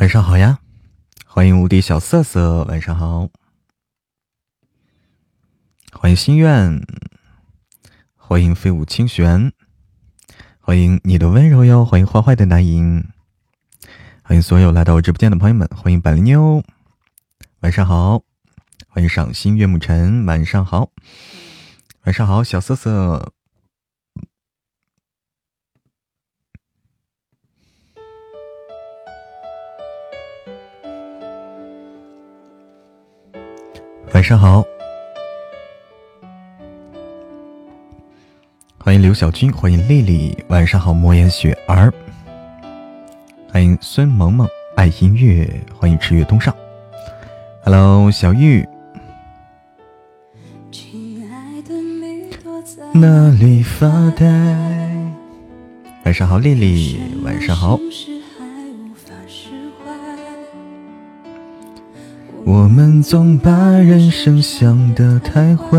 晚上好呀，欢迎无敌小瑟瑟，晚上好，欢迎心愿，欢迎飞舞清玄，欢迎你的温柔哟，欢迎坏坏的男银，欢迎所有来到我直播间的朋友们，欢迎百灵妞，晚上好，欢迎赏心悦目晨，晚上好，晚上好，小瑟瑟。晚上好，欢迎刘小军，欢迎丽丽，晚上好，莫言雪儿，欢迎孙萌萌，爱音乐，欢迎池月东上，Hello，小玉，哪里发呆？晚上好，丽丽，晚上好。我们总把人生想得太坏。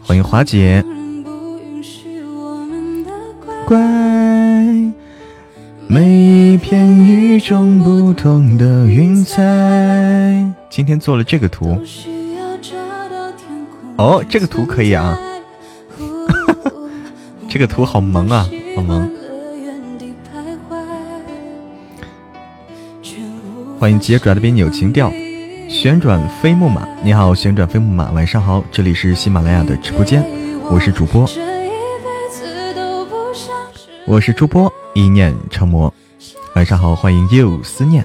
欢迎华姐。乖，每一片与众不同的云彩。今天做了这个图。哦，这个图可以啊。这个图好萌啊，好萌。欢迎杰拽的边有情调，旋转飞木马，你好，旋转飞木马，晚上好，这里是喜马拉雅的直播间，我是主播，我是主播一念成魔，晚上好，欢迎 you 思念，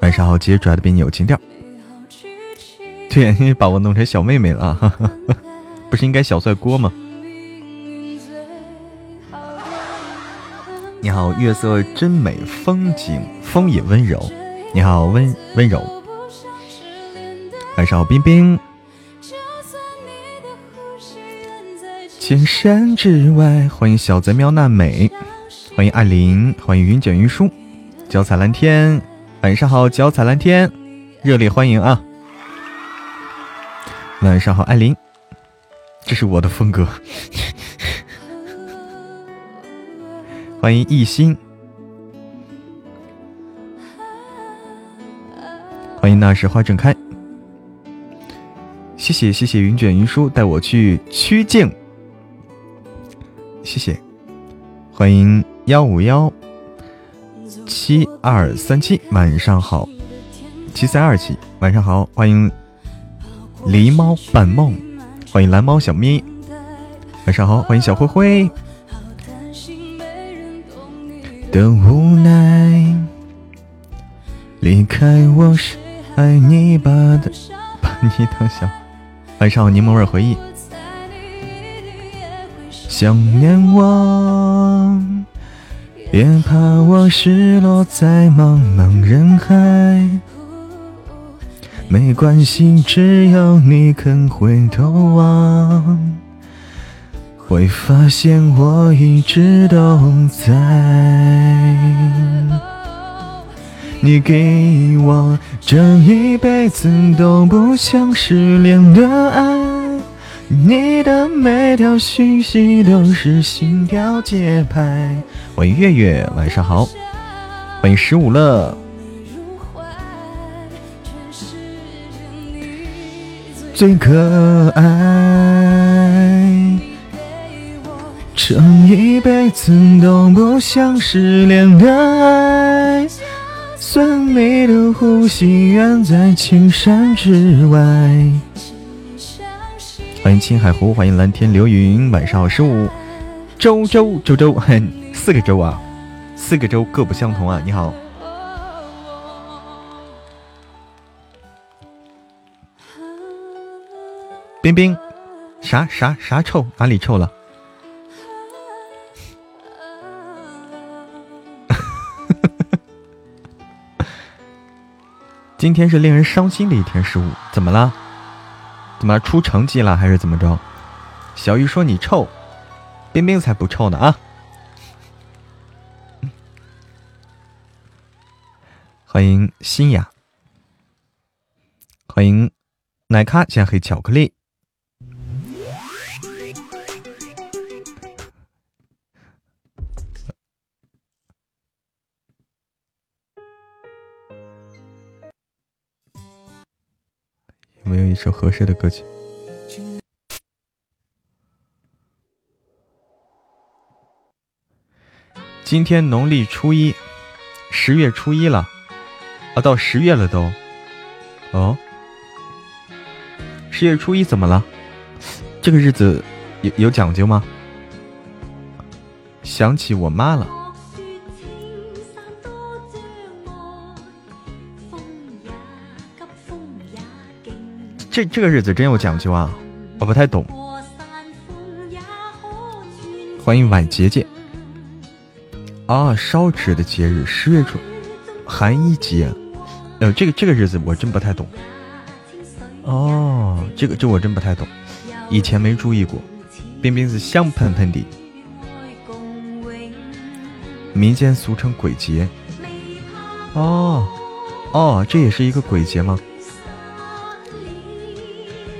晚上好，杰拽的边有情调，对，把我弄成小妹妹了，不是应该小帅锅吗？你好，月色真美，风景风也温柔。你好，温温柔。晚上好，冰冰。千山之外，欢迎小贼喵娜美，欢迎艾琳，欢迎云卷云舒，脚踩蓝天。晚上好，脚踩蓝天，热烈欢迎啊！晚上好，艾琳，这是我的风格。欢迎一心，欢迎那时花正开，谢谢谢谢云卷云舒带我去曲靖，谢谢，欢迎幺五幺。七二三七，晚上好，七三二七，晚上好，欢迎狸猫半梦，欢迎蓝猫小咪，晚上好，欢迎小灰灰。的无奈，离开我是爱你把的，把你当小。晚上，柠檬味回忆。想念我，别怕我失落在茫茫人海。没关系，只要你肯回头望。会发现我一直都在。你给我这一辈子都不想失联的爱，你的每条讯息都是心跳节拍。欢迎月月，晚上好。欢迎十五乐。最可爱。这一辈子都不想失恋的爱，算你的呼吸远在青山之外。欢迎青海湖，欢迎蓝天流云，晚上好十五。周周周周，四个周啊，四个周各不相同啊。你好，冰冰，啥啥啥臭？哪里臭了？今天是令人伤心的一天，十五，怎么了？怎么出成绩了还是怎么着？小玉说你臭，冰冰才不臭呢啊！欢迎新雅，欢迎奶咖加黑巧克力。没有一首合适的歌曲。今天农历初一，十月初一了，啊，到十月了都。哦，十月初一怎么了？这个日子有有讲究吗？想起我妈了。这这个日子真有讲究啊，我不太懂。欢迎晚节节。啊，烧纸的节日，十月初，寒衣节。呃，这个这个日子我真不太懂。哦，这个这我真不太懂，以前没注意过。冰冰是香喷喷的，民间俗称鬼节。哦，哦，这也是一个鬼节吗？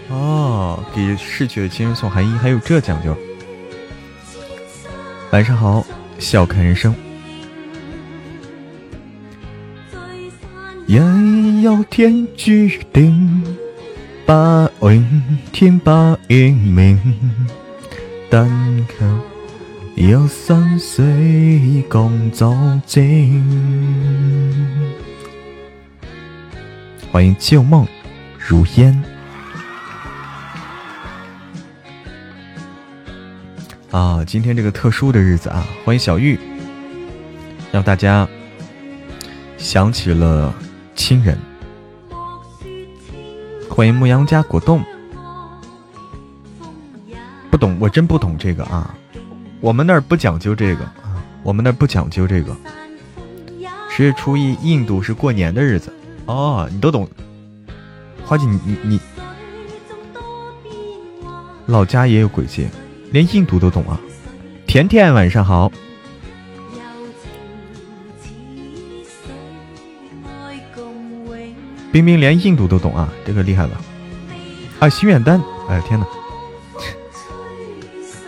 哦，给逝去的亲人送寒衣，还有这讲究。晚上好，笑看人生。人有天注定，不怨天不怨命，但求有山水共作证。欢迎旧梦如烟。啊，今天这个特殊的日子啊，欢迎小玉，让大家想起了亲人。欢迎牧羊家果冻，不懂，我真不懂这个啊，我们那儿不讲究这个啊，我们那儿不讲究这个。十月初一，印度是过年的日子哦，你都懂。花姐，你你你，老家也有鬼节。连印度都懂啊！甜甜晚上好，冰冰连印度都懂啊，这个厉害了啊！心愿单，哎天哪，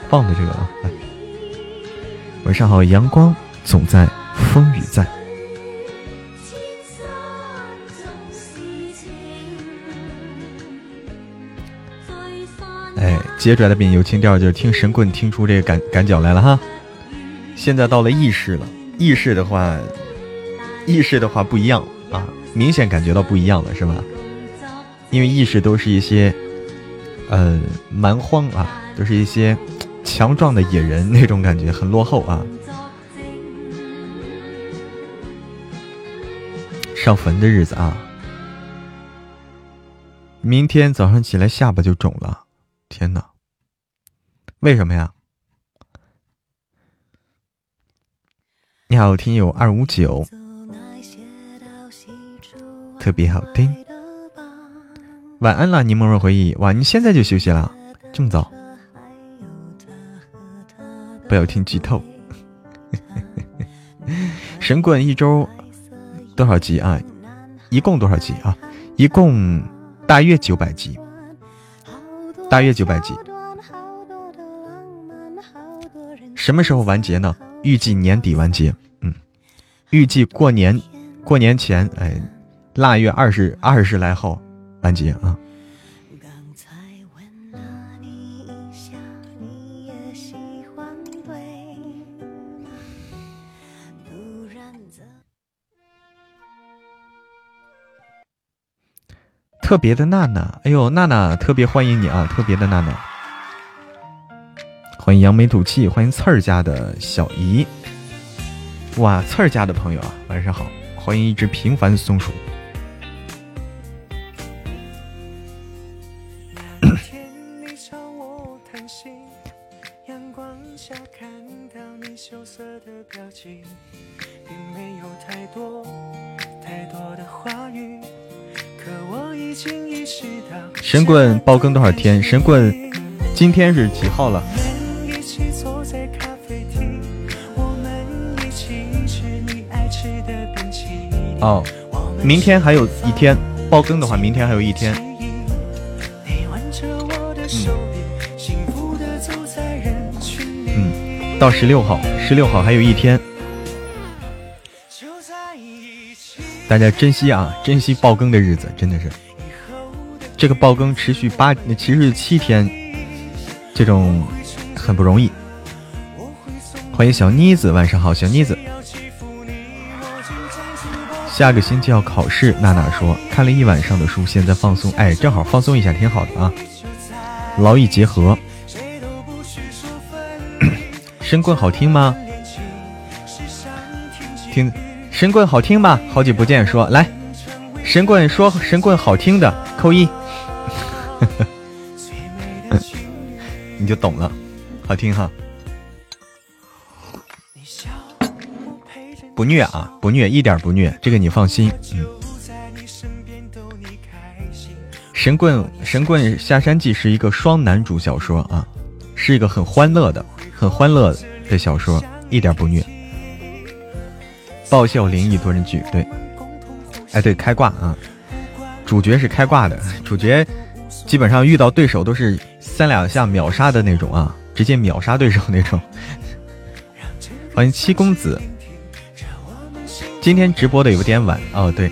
放的这个啊！晚上好，阳光总在，风雨在。接出来的变有情调，就是听神棍听出这个感感脚来了哈。现在到了意识了，意识的话，意识的话不一样啊，明显感觉到不一样了，是吧？因为意识都是一些，呃，蛮荒啊，都是一些强壮的野人那种感觉，很落后啊。上坟的日子啊，明天早上起来下巴就肿了。天哪！为什么呀？你好，听友二五九，特别好听。晚安了，柠檬若回忆。哇，你现在就休息了，这么早？不要听剧透。神棍一周多少集啊？一共多少集啊？一共大约九百集。大约九百集，什么时候完结呢？预计年底完结。嗯，预计过年过年前，哎，腊月二十二十来号完结啊。特别的娜娜，哎呦，娜娜特别欢迎你啊！特别的娜娜，欢迎扬眉吐气，欢迎刺儿家的小姨，哇，刺儿家的朋友啊，晚上好，欢迎一只平凡松鼠。神棍爆更多少天？神棍今天是几号了？哦，明天还有一天爆更的话，明天还有一天。嗯，嗯，到十六号，十六号还有一天，大家珍惜啊，珍惜爆更的日子，真的是。这个爆更持续八，持续七天，这种很不容易。欢迎小妮子，晚上好，小妮子。下个星期要考试，娜娜说看了一晚上的书，现在放松，哎，正好放松一下，挺好的啊。劳逸结合。神棍好听吗？听，神棍好听吗？好久不见，说来，神棍说神棍好听的扣一，你就懂了，好听哈。不虐啊，不虐，一点不虐，这个你放心。嗯，神棍神棍下山记是一个双男主小说啊，是一个很欢乐的、很欢乐的小说，一点不虐。爆笑灵异多人剧，对，哎对，开挂啊，主角是开挂的，主角基本上遇到对手都是三两下秒杀的那种啊，直接秒杀对手那种。欢迎七公子。今天直播的有点晚哦，对，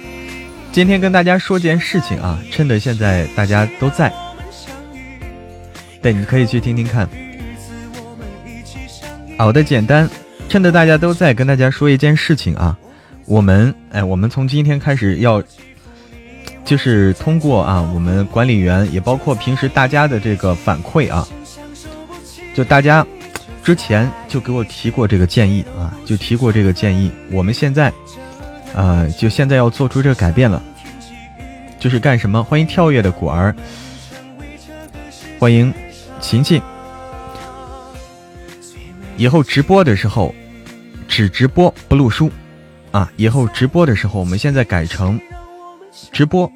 今天跟大家说件事情啊，趁着现在大家都在，对，你可以去听听看。好的，简单，趁着大家都在，跟大家说一件事情啊，我们，哎，我们从今天开始要，就是通过啊，我们管理员也包括平时大家的这个反馈啊，就大家之前就给我提过这个建议啊，就提过这个建议，我们现在。啊，就现在要做出这个改变了，就是干什么？欢迎跳跃的果儿，欢迎琴琴。以后直播的时候只直播不录书啊！以后直播的时候，我们现在改成直播，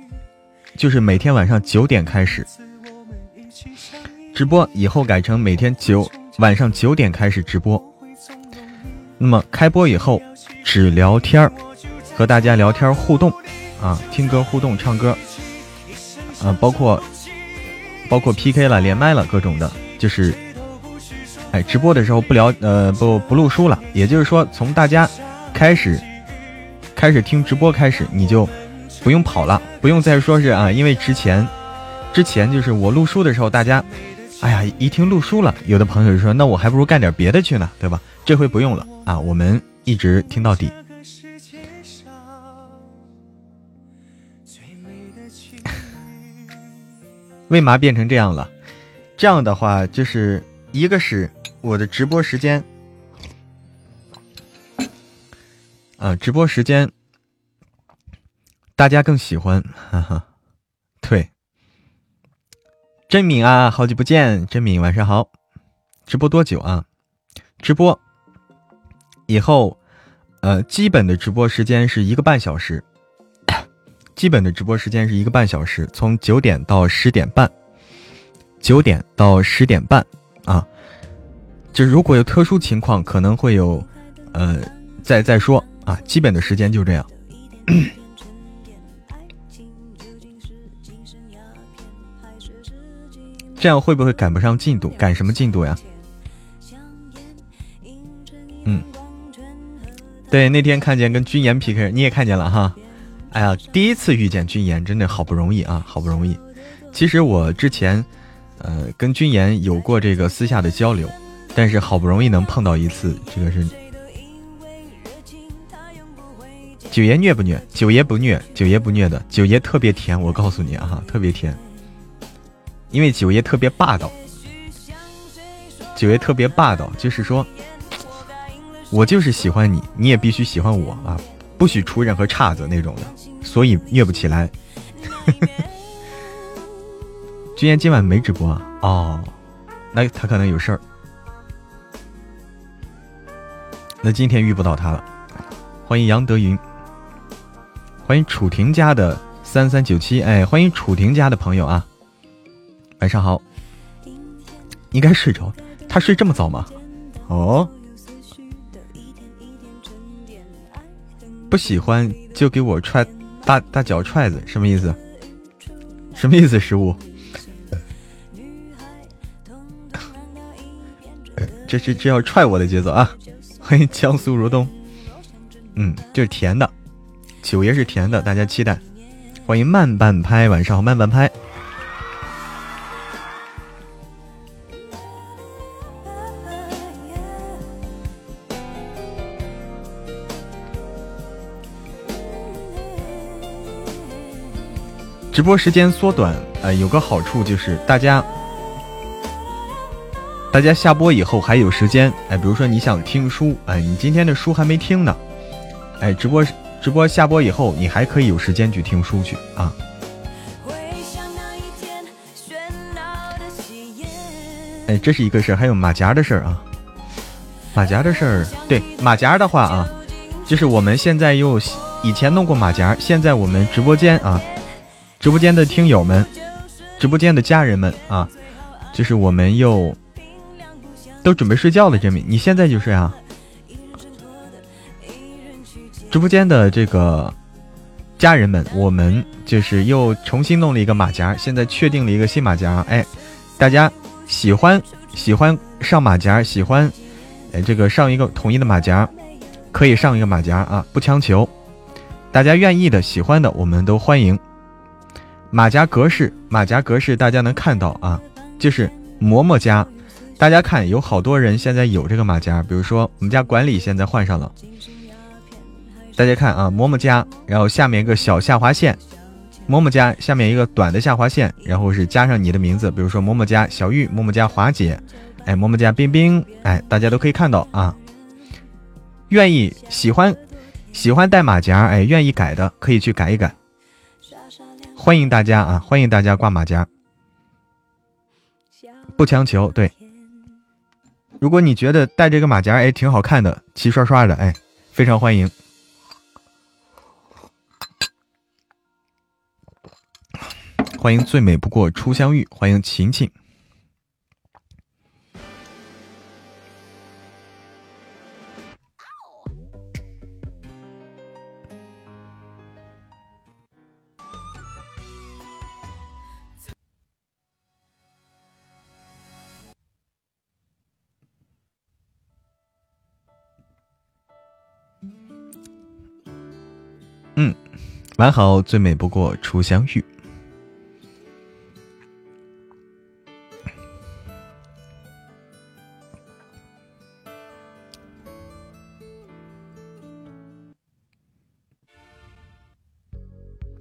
就是每天晚上九点开始直播。以后改成每天九晚上九点开始直播。那么开播以后只聊天儿。和大家聊天互动，啊，听歌互动唱歌，啊，包括包括 PK 了连麦了各种的，就是，哎，直播的时候不聊呃不不录书了，也就是说从大家开始开始听直播开始，你就不用跑了，不用再说是啊，因为之前之前就是我录书的时候，大家哎呀一听录书了，有的朋友就说那我还不如干点别的去呢，对吧？这回不用了啊，我们一直听到底。为嘛变成这样了？这样的话，就是一个是我的直播时间，啊，直播时间大家更喜欢，哈哈。对，真敏啊，好久不见，真敏晚上好。直播多久啊？直播以后，呃，基本的直播时间是一个半小时。基本的直播时间是一个半小时，从九点到十点半，九点到十点半啊。就如果有特殊情况，可能会有，呃，再再说啊。基本的时间就这样。这样会不会赶不上进度？赶什么进度呀？嗯，对，那天看见跟军岩 PK，你也看见了哈。哎呀，第一次遇见君言，真的好不容易啊，好不容易。其实我之前，呃，跟君言有过这个私下的交流，但是好不容易能碰到一次，这个是。九爷虐不虐？九爷不虐，九爷不虐的，九爷特别甜，我告诉你啊，特别甜。因为九爷特别霸道，九爷特别霸道，就是说，我就是喜欢你，你也必须喜欢我啊。不许出任何岔子那种的，所以虐不起来。君言今晚没直播啊？哦，那他可能有事儿。那今天遇不到他了。欢迎杨德云，欢迎楚婷家的三三九七，哎，欢迎楚婷家的朋友啊。晚上好，应该睡着，他睡这么早吗？哦。不喜欢就给我踹大大脚踹子，什么意思？什么意思？失误？这是这要踹我的节奏啊！欢迎江苏如东，嗯，这是甜的，九爷是甜的，大家期待。欢迎慢半拍，晚上好，慢半拍。直播时间缩短，呃，有个好处就是大家，大家下播以后还有时间，哎，比如说你想听书，哎，你今天的书还没听呢，哎，直播直播下播以后，你还可以有时间去听书去啊。哎，这是一个事儿，还有马甲的事儿啊，马甲的事儿，对，马甲的话啊，就是我们现在又以前弄过马甲，现在我们直播间啊。直播间的听友们，直播间的家人们啊，就是我们又都准备睡觉了。这米，你现在就睡啊？直播间的这个家人们，我们就是又重新弄了一个马甲，现在确定了一个新马甲。哎，大家喜欢喜欢上马甲，喜欢哎这个上一个统一的马甲，可以上一个马甲啊，不强求。大家愿意的、喜欢的，我们都欢迎。马甲格式，马甲格式，大家能看到啊，就是嬷嬷家，大家看，有好多人现在有这个马甲，比如说我们家管理现在换上了，大家看啊，嬷嬷家，然后下面一个小下划线，嬷嬷家下面一个短的下划线，然后是加上你的名字，比如说嬷嬷家小玉，嬷嬷家华姐，哎，嬷嬷家冰冰，哎，大家都可以看到啊，愿意喜欢喜欢戴马甲，哎，愿意改的可以去改一改。欢迎大家啊！欢迎大家挂马甲，不强求。对，如果你觉得戴这个马甲哎挺好看的，齐刷刷的哎，非常欢迎。欢迎最美不过初相遇，欢迎晴晴。完好，最美不过初相遇。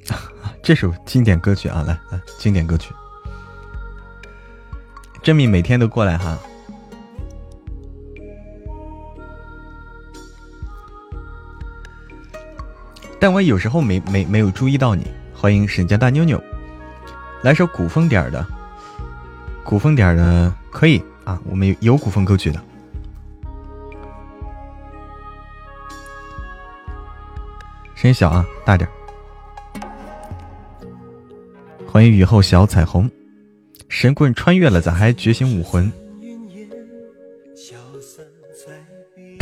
这首经典歌曲啊，来来，经典歌曲。珍米每天都过来哈。但我有时候没没没有注意到你，欢迎沈家大妞妞，来首古风点的，古风点的可以啊，我们有古风歌曲的，声音小啊，大点。欢迎雨后小彩虹，神棍穿越了，咋还觉醒武魂？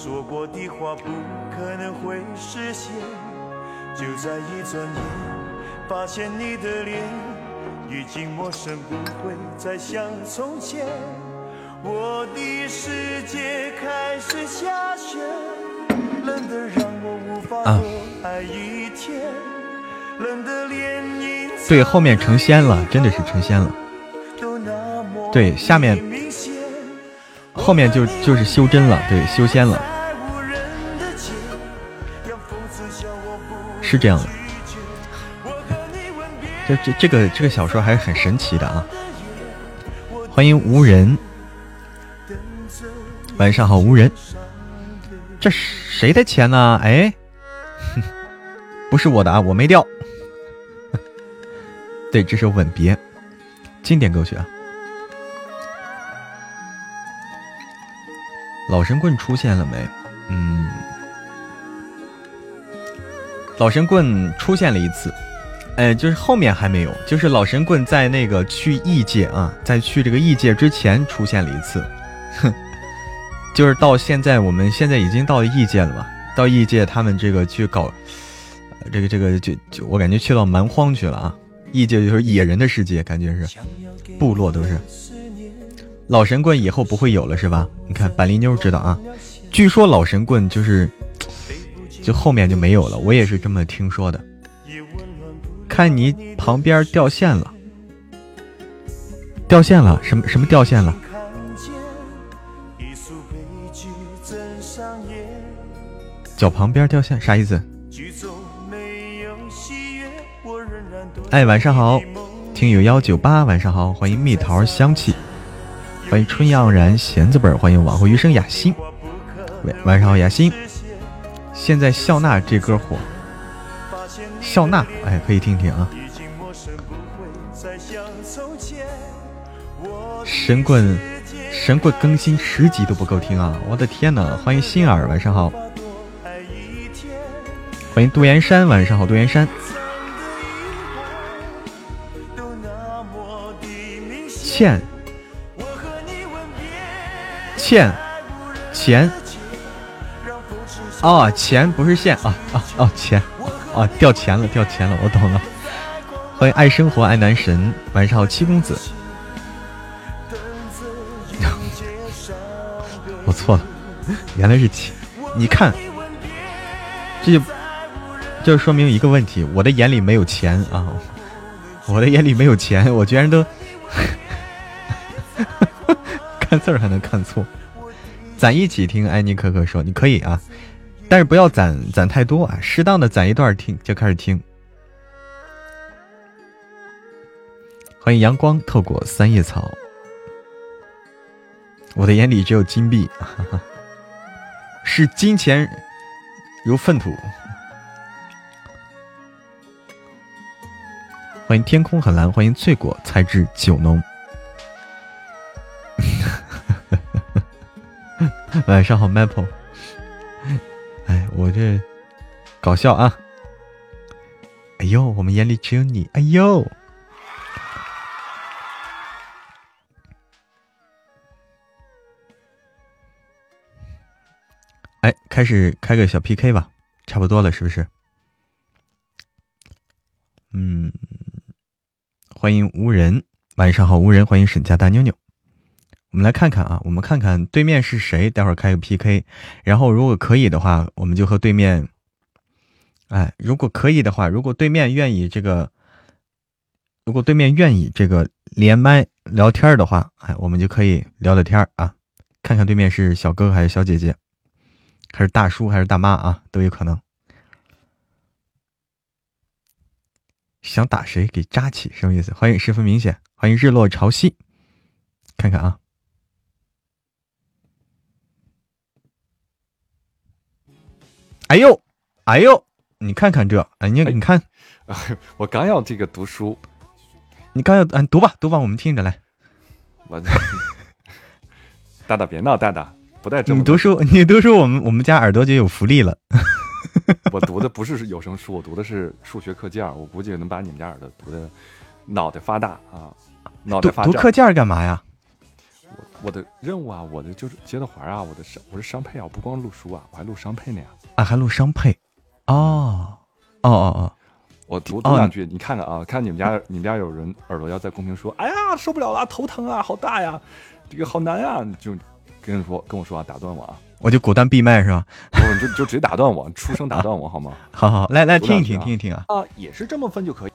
说过的话不可能会实现，就在一转眼，发现你的脸已经陌生，不会再像从前。我的世界开始下雪，冷得让我无法多爱一天，冷得连影。对，后面成仙了，真的是成仙了。对，下面。后面就就是修真了，对，修仙了，是这样的。这这这个这个小说还是很神奇的啊！欢迎无人，晚上好，无人。这谁的钱呢？哎，不是我的啊，我没掉。对，这首《吻别》，经典歌曲啊。老神棍出现了没？嗯，老神棍出现了一次，哎，就是后面还没有，就是老神棍在那个去异界啊，在去这个异界之前出现了一次，哼，就是到现在，我们现在已经到异界了嘛，到异界他们这个去搞，这个这个就就我感觉去到蛮荒去了啊，异界就是野人的世界，感觉是。部落都是。老神棍以后不会有了是吧？你看板栗妞知道啊，据说老神棍就是就后面就没有了，我也是这么听说的。看你旁边掉线了，掉线了，什么什么掉线了？脚旁边掉线啥意思？哎，晚上好，听友幺九八，晚上好，欢迎蜜桃香气，欢迎春样然弦子本，欢迎往后余生雅欣，喂，晚上好雅欣，现在笑纳这歌火，笑纳，哎，可以听听啊。神棍，神棍更新十集都不够听啊！我的天呐，欢迎心儿，晚上好。欢迎杜岩山，晚上好，杜岩山。欠，欠，钱。哦，钱不是线啊啊哦，钱啊掉钱了，掉钱了，我懂了。欢迎爱生活爱男神，晚上好，七公子。我错了，原来是钱。你看，这就。就说明一个问题，我的眼里没有钱啊！我的眼里没有钱，我居然都看字儿还能看错。攒一起听，安妮可可说你可以啊，但是不要攒攒太多啊，适当的攒一段听就开始听。欢迎阳光透过三叶草，我的眼里只有金币，是金钱如粪土。欢迎天空很蓝，欢迎翠果菜汁酒浓。晚上好，Maple。哎，我这搞笑啊！哎呦，我们眼里只有你！哎呦，哎，开始开个小 PK 吧，差不多了，是不是？嗯。欢迎无人，晚上好，无人，欢迎沈家大妞妞。我们来看看啊，我们看看对面是谁，待会儿开个 PK，然后如果可以的话，我们就和对面，哎，如果可以的话，如果对面愿意这个，如果对面愿意这个连麦聊天的话，哎，我们就可以聊聊天啊，看看对面是小哥哥还是小姐姐，还是大叔还是大妈啊，都有可能。想打谁给扎起，什么意思？欢迎十分明显，欢迎日落潮汐，看看啊！哎呦，哎呦，你看看这，哎你你看，我刚要这个读书，你刚要嗯读吧读吧，我们听着来。我 大大别闹，大大不带这么。你读书，你读书，我们我们家耳朵就有福利了。我读的不是有声书，我读的是数学课件我估计能把你们家耳朵读的脑袋发大啊！脑袋发读课件干嘛呀？我我的任务啊，我的就是接的环啊，我的商我是商配啊，我不光录书啊，我还录商配呢呀！啊，还录商配？哦哦哦哦！我读读两句，你看看啊，看你们家你们家有人耳朵要在公屏说，哎呀受不了了，头疼啊，好大呀，这个好难啊，就跟你说跟我说啊，打断我啊！我就果断闭麦是吧？你就就直接打断我，出声打断我好吗？好好来来听一听听一听啊！啊，也是这么分就可以。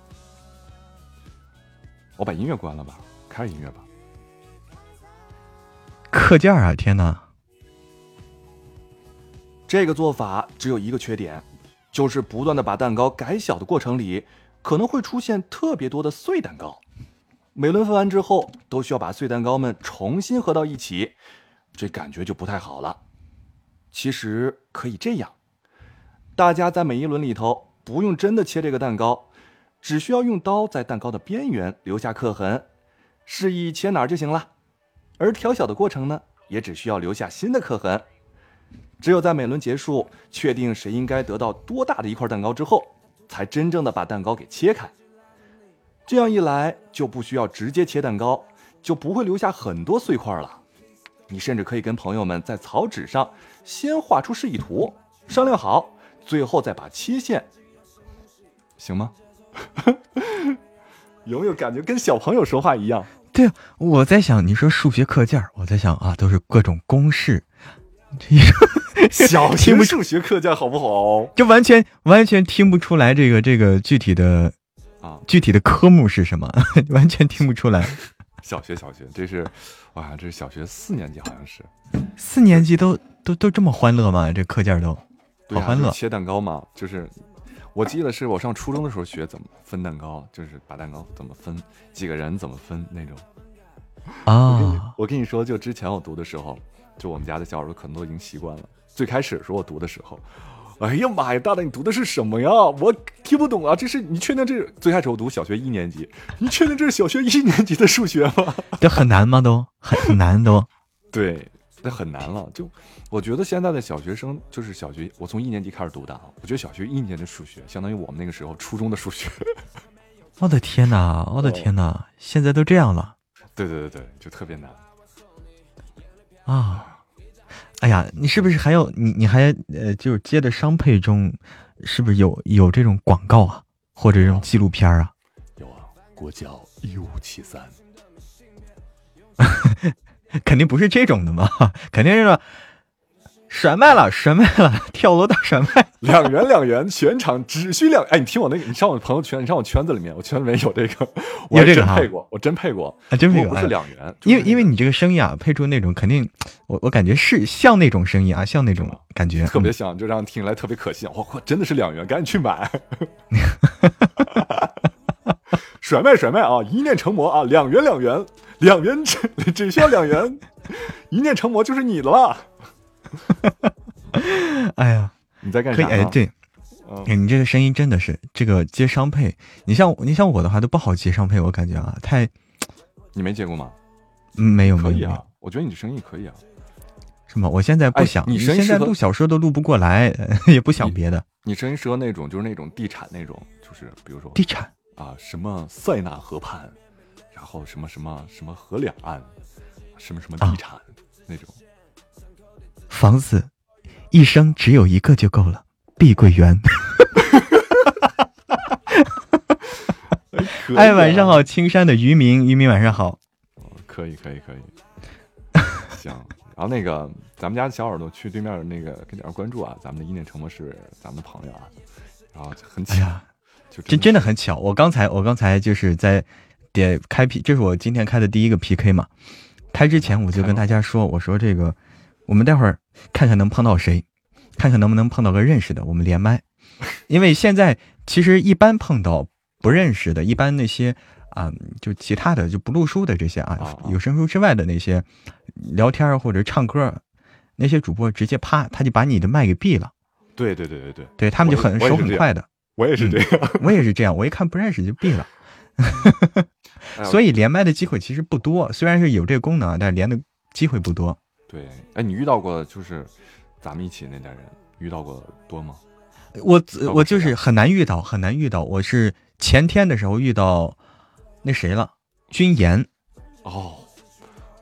我把音乐关了吧，开音乐吧。课件啊，天哪！这个做法只有一个缺点，就是不断的把蛋糕改小的过程里，可能会出现特别多的碎蛋糕。每轮分完之后，都需要把碎蛋糕们重新合到一起，这感觉就不太好了。其实可以这样，大家在每一轮里头不用真的切这个蛋糕，只需要用刀在蛋糕的边缘留下刻痕，示意切哪儿就行了。而调小的过程呢，也只需要留下新的刻痕。只有在每轮结束，确定谁应该得到多大的一块蛋糕之后，才真正的把蛋糕给切开。这样一来，就不需要直接切蛋糕，就不会留下很多碎块了。你甚至可以跟朋友们在草纸上先画出示意图，商量好，最后再把切线，行吗？有没有感觉跟小朋友说话一样？对，我在想，你说数学课件我在想啊，都是各种公式。小学数学课件好不好？就完全完全听不出来这个这个具体的啊，具体的科目是什么，完全听不出来。小学小学，这是哇，这是小学四年级，好像是四年级都都都这么欢乐吗？这课件都好欢乐。切蛋糕嘛，就是我记得是我上初中的时候学怎么分蛋糕，就是把蛋糕怎么分，几个人怎么分那种。啊，我跟你说，就之前我读的时候。就我们家的小耳朵可能都已经习惯了。最开始说我读的时候，哎呀妈呀，大大你读的是什么呀？我听不懂啊！这是你确定这是最开始我读小学一年级？你确定这是小学一年级的数学吗？这很难吗？都很难都。对，那很难了。就我觉得现在的小学生就是小学，我从一年级开始读的啊。我觉得小学一年的数学相当于我们那个时候初中的数学。我的天哪！我的天哪！现在都这样了。对对对对，就特别难。啊，哎呀，你是不是还有你？你还呃，就是接的商配中，是不是有有这种广告啊，或者这种纪录片啊？有啊，国窖一五七三，肯定不是这种的嘛，肯定是。甩卖了，甩卖了，跳楼大甩卖，两元两元，全场只需两。哎，你听我那个，你上我朋友圈，你上我圈子里面，我圈里面有这个，我真配过，我真配过，真配过，不是两元，因为因为你这个声音啊，配出那种肯定，我我感觉是像那种声音啊，像那种感觉，特别像，就让听起来特别可信。我我真的是两元，赶紧去买，甩卖甩卖啊，一念成魔啊，两元两元，两元只只需要两元，一念成魔就是你的了。哎呀，你在干啥？哎，对，你这个声音真的是这个接商配，你像你像我的话都不好接商配，我感觉啊，太，你没接过吗？没有，可以啊，我觉得你的声音可以啊。什么？我现在不想，你现在录小说都录不过来，也不想别的。你声音适合那种，就是那种地产那种，就是比如说地产啊，什么塞纳河畔，然后什么什么什么河两岸，什么什么地产那种。房子，一生只有一个就够了。碧桂园。哎，晚上好，青山的渔民，渔民晚上好。可以，可以，可以。行，然后那个咱们家的小耳朵去对面那个给点关注啊，咱们的一念成魔是咱们的朋友啊。然后很巧，就真真的很巧。我刚才我刚才就是在点开 P，这是我今天开的第一个 PK 嘛。开之前我就跟大家说，我说这个。我们待会儿看看能碰到谁，看看能不能碰到个认识的，我们连麦。因为现在其实一般碰到不认识的，一般那些啊，就其他的就不录书的这些啊，有声书之外的那些聊天或者唱歌那些主播，直接啪他就把你的麦给闭了。对对对对对，对他们就很手很快的。我也是这样，我也是这样。我一看不认识就闭了。所以连麦的机会其实不多，虽然是有这个功能，但是连的机会不多。对，哎，你遇到过就是咱们一起那点人遇到过多吗？我我就是很难遇到，很难遇到。我是前天的时候遇到那谁了，军言。哦，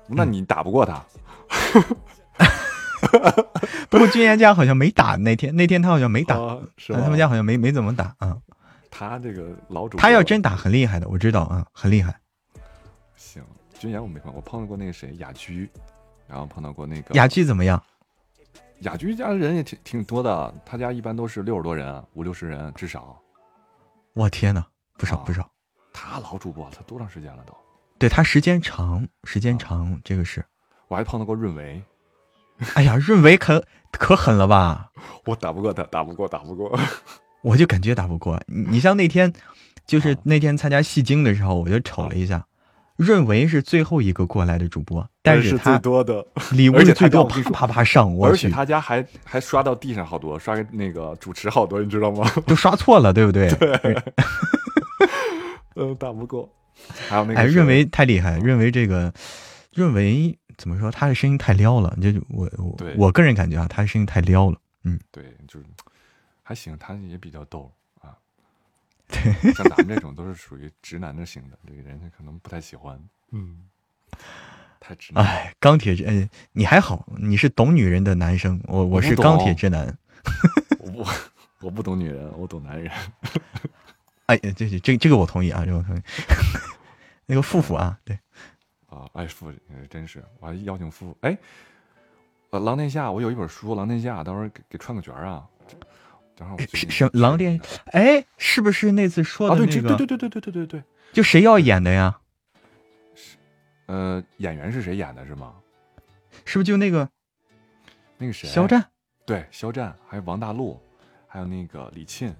那你打不过他。不过军言家好像没打那天，那天他好像没打，是他们家好像没没怎么打啊。他这个老主，他要真打很厉害的，我知道啊，很厉害。行，军言我没碰，我碰到过那个谁雅居。然后碰到过那个雅居怎么样？雅居家人也挺挺多的，他家一般都是六十多人，五六十人至少。我天哪，不少不少。他老主播，他多长时间了都？对他时间长，时间长，这个是。我还碰到过润维。哎呀，润维可可狠了吧？我打不过他，打不过，打不过。我就感觉打不过你。你像那天，就是那天参加戏精的时候，我就瞅了一下。润维是最后一个过来的主播，但是最多的礼物 最多，啪啪啪上，而且他家还还刷到地上好多，刷那个主持好多，你知道吗？都刷错了，对不对？对，嗯，打不过。还有那个，哎，润维太厉害，润维这个润维怎么说？他的声音太撩了，就我我我个人感觉啊，他的声音太撩了。嗯，对，就是还行，他也比较逗。对，像咱们这种 都是属于直男的型的，这个人家可能不太喜欢。嗯，太直男。哎，钢铁直，嗯，你还好，你是懂女人的男生，我我是钢铁直男。我不，我不懂女人，我懂男人。哎，这这这这个我同意啊，这个我同意。那个富富啊，对，啊，哎，富真是，我还邀请富富。哎，呃，狼天下，我有一本书《狼天下》，到时候给给串个角啊。等会儿我什狼殿？哎，是不是那次说的那个？对对对对对对对对。就谁要演的呀？是，呃，演员是谁演的？是吗？是不是就那个？那个谁？肖战。对，肖战，还有王大陆，还有那个李沁。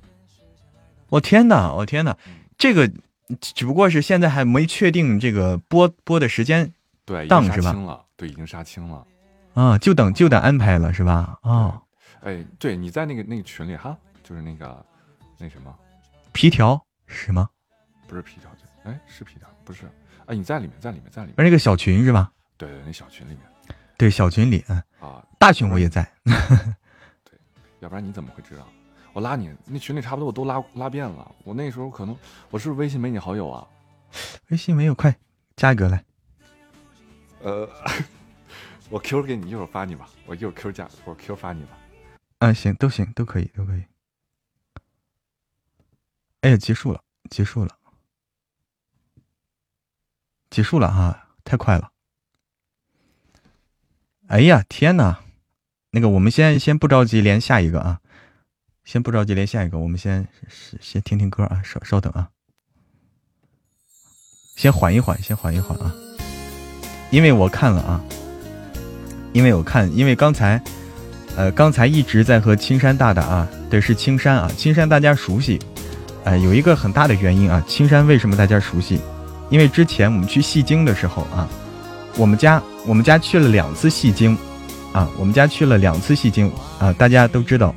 我天哪！我天哪！这个只不过是现在还没确定这个播播的时间，对，档是吧？了，对，已经杀青了。啊，就等就等安排了是吧？哦，哎，对，你在那个那个群里哈，就是那个那什么皮条是吗？不是皮条，哎，是皮条，不是。哎，你在里面，在里面，在里面。那个小群是吧？对对，那小群里面。对，小群里，嗯啊，大群我也在。对，要不然你怎么会知道？我拉你那群里差不多我都拉拉遍了。我那时候可能我是不是微信没你好友啊？微信没有，快加一个来。呃，我 Q 给你，一会儿发你吧。我一会儿 Q 加，我 Q 发你吧。嗯，行，都行，都可以，都可以。哎呀，结束了，结束了，结束了哈，太快了。哎呀，天哪！那个，我们先先不着急连下一个啊，先不着急连下一个，我们先先听听歌啊，稍稍等啊，先缓一缓，先缓一缓啊，因为我看了啊，因为我看，因为刚才，呃，刚才一直在和青山大大啊，对，是青山啊，青山大家熟悉，哎，有一个很大的原因啊，青山为什么大家熟悉？因为之前我们去戏精的时候啊。我们家我们家去了两次戏精，啊，我们家去了两次戏精啊，大家都知道。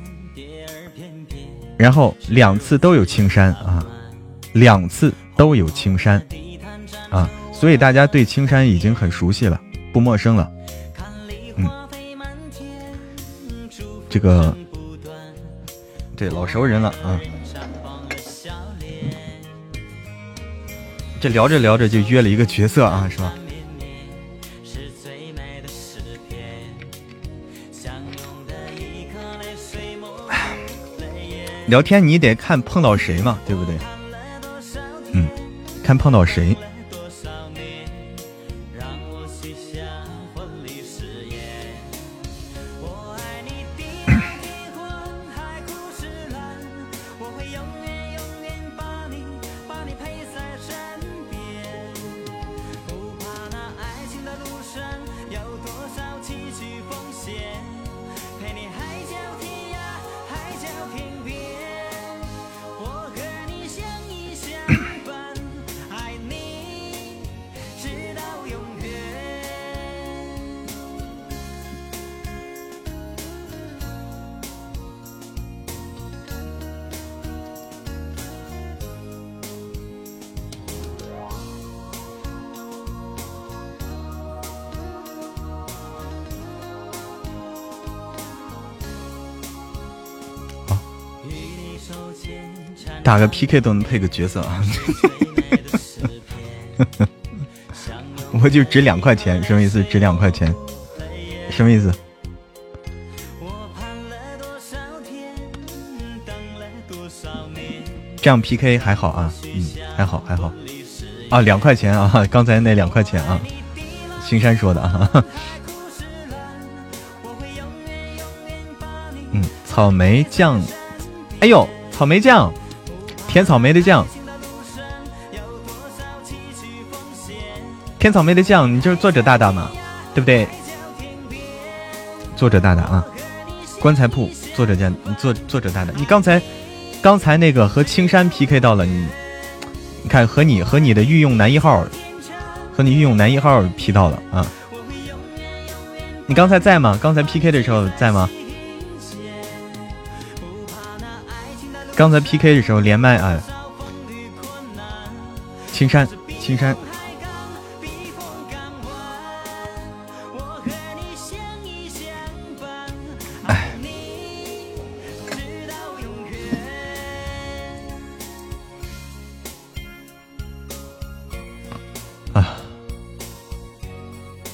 然后两次都有青山啊，两次都有青山啊，所以大家对青山已经很熟悉了，不陌生了。这个对老熟人了啊。这聊着聊着就约了一个角色啊，是吧？聊天你得看碰到谁嘛，对不对？嗯，看碰到谁。打个 PK 都能配个角色啊！我就值两块钱，什么意思？值两块钱，什么意思？这样 PK 还好啊，嗯，还好还好啊，两块钱啊，刚才那两块钱啊，青山说的啊。嗯，草莓酱，哎呦，草莓酱。甜草莓的酱，甜草莓的酱，你就是作者大大嘛，对不对？作者大大啊，棺材铺作者家，作作者大大，你刚才刚才那个和青山 PK 到了，你你看和你和你的御用男一号，和你御用男一号 P 到了啊，你刚才在吗？刚才 PK 的时候在吗？刚才 P K 的时候连麦啊，青山，青山，哎，啊，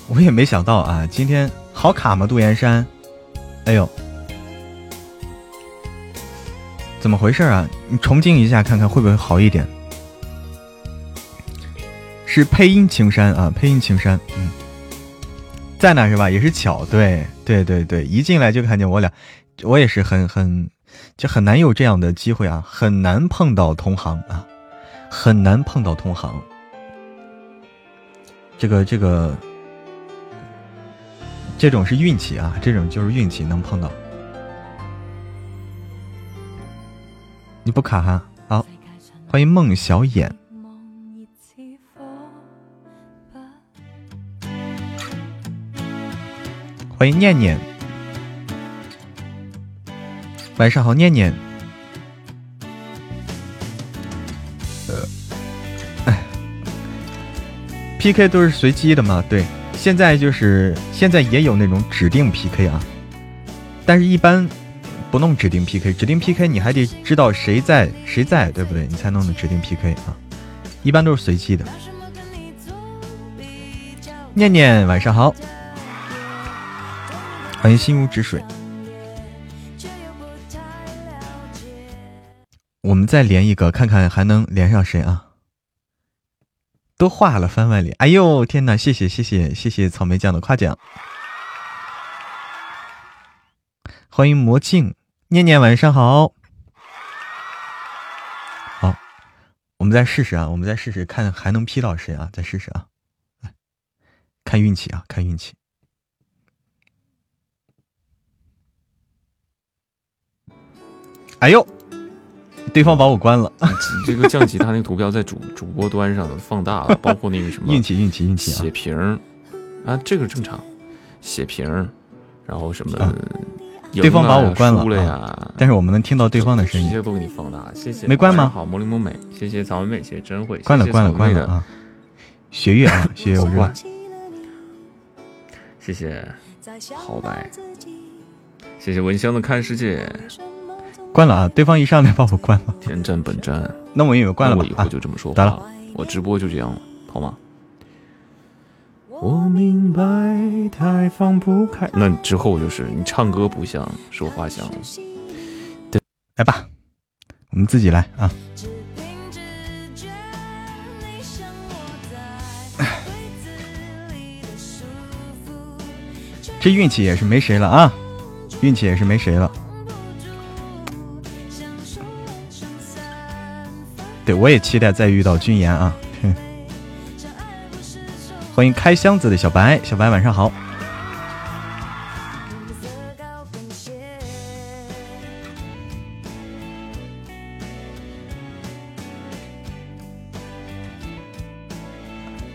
我也没想到啊，今天好卡吗？杜岩山，哎呦。怎么回事啊？你重进一下看看会不会好一点？是配音青山啊，配音青山，嗯，在那是吧？也是巧，对对对对，一进来就看见我俩，我也是很很就很难有这样的机会啊，很难碰到同行啊，很难碰到同行。这个这个，这种是运气啊，这种就是运气能碰到。你不卡哈？好，欢迎孟小眼。欢迎念念，晚上好，念念。呃，哎，PK 都是随机的嘛？对，现在就是现在也有那种指定 PK 啊，但是一般不弄指定 PK，指定 PK 你还得知道谁在谁在，对不对？你才能指定 PK 啊，一般都是随机的。念念，晚上好。欢迎心如止水。我们再连一个，看看还能连上谁啊？都化了番外脸，哎呦天哪！谢谢谢谢谢谢草莓酱的夸奖。欢迎魔镜念念，晚上好。好，我们再试试啊，我们再试试看还能 P 到谁啊？再试试啊，看运气啊，看运气。哎呦，对方把我关了。这个降级，他那个图标在主主播端上放大了，包括那个什么运气运气运气血瓶啊，这个正常。血瓶，然后什么？对方把我关了呀，但是我们能听到对方的声音。直接都给你放大，谢谢。没关吗？好，魔灵魔美，谢谢草莓美，谢谢真慧，关了关了关了啊！学月啊，学月我关。谢谢好白，谢谢蚊香的看世界。关了啊！对方一上来把我关了。天战本战，那我以为关了吧？我以后就这么说。得了，我直播就这样了，好吗？我明白，太放不开。那之后就是你唱歌不像，说话像。对，来吧，我们自己来啊！这运气也是没谁了啊！运气也是没谁了。对，我也期待再遇到君言啊！欢迎开箱子的小白，小白晚上好。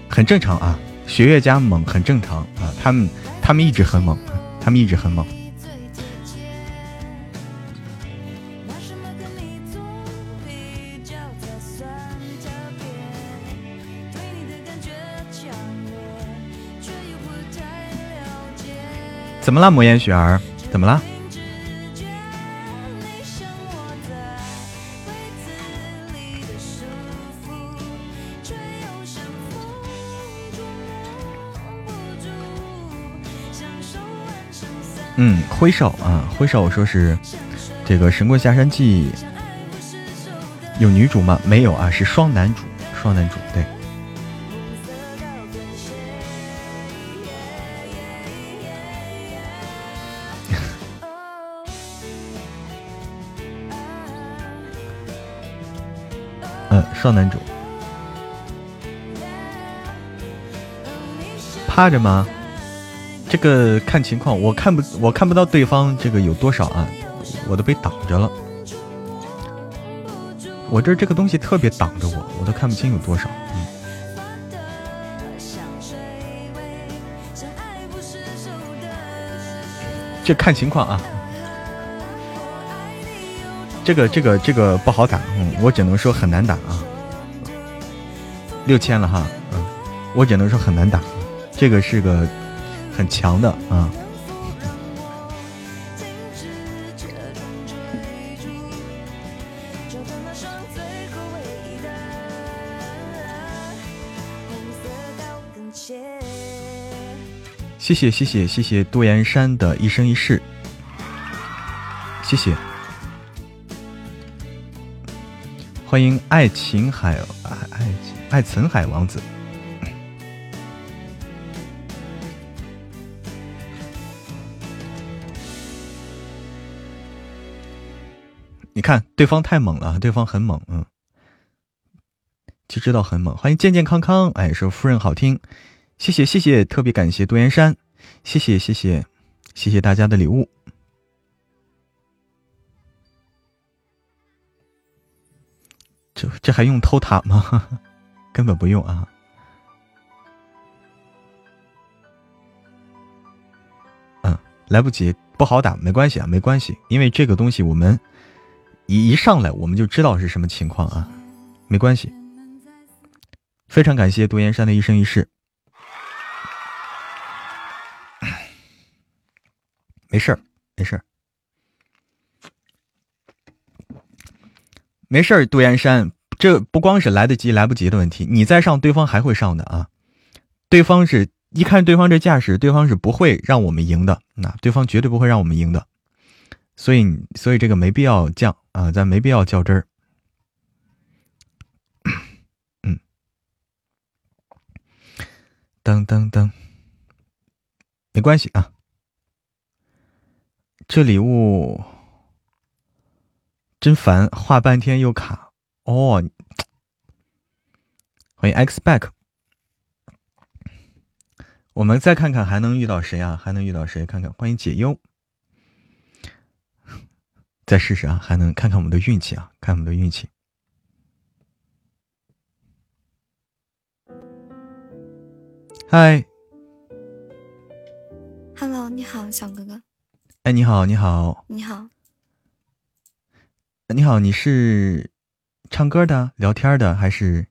很正常啊，学月家猛很正常啊，他们他们一直很猛，他们一直很猛。怎么了，魔烟雪儿？怎么了？嗯，辉少啊，辉少，我说是这个《神棍下山记》有女主吗？没有啊，是双男主，双男主，对。双男主，趴着吗？这个看情况，我看不我看不到对方这个有多少啊，我都被挡着了。我这这个东西特别挡着我，我都看不清有多少。嗯，这看情况啊。这个这个这个不好打，嗯，我只能说很难打啊。六千了哈，嗯，我只能说很难打，这个是个很强的啊。谢谢谢谢谢谢杜岩山的一生一世，谢谢。欢迎爱琴海啊爱岑海王子。你看，对方太猛了，对方很猛，嗯，就知道很猛。欢迎健健康康，哎，说夫人好听，谢谢谢谢，特别感谢杜岩山，谢谢谢谢谢谢大家的礼物。这这还用偷塔吗？根本不用啊。嗯，来不及，不好打，没关系啊，没关系，因为这个东西我们。一一上来我们就知道是什么情况啊，没关系。非常感谢独岩山的一生一世，没事儿，没事儿，没事儿。杜岩山，这不光是来得及来不及的问题，你再上，对方还会上的啊。对方是一看对方这架势，对方是不会让我们赢的，那对方绝对不会让我们赢的。所以，所以这个没必要降啊，咱没必要较真儿。嗯，噔噔噔，没关系啊。这礼物真烦，画半天又卡。哦，欢迎 X back。我们再看看还能遇到谁啊？还能遇到谁？看看，欢迎解忧。再试试啊，还能看看我们的运气啊，看我们的运气。嗨，Hello，你好，小哥哥。哎，你好，你好，你好，你好，你是唱歌的、聊天的还是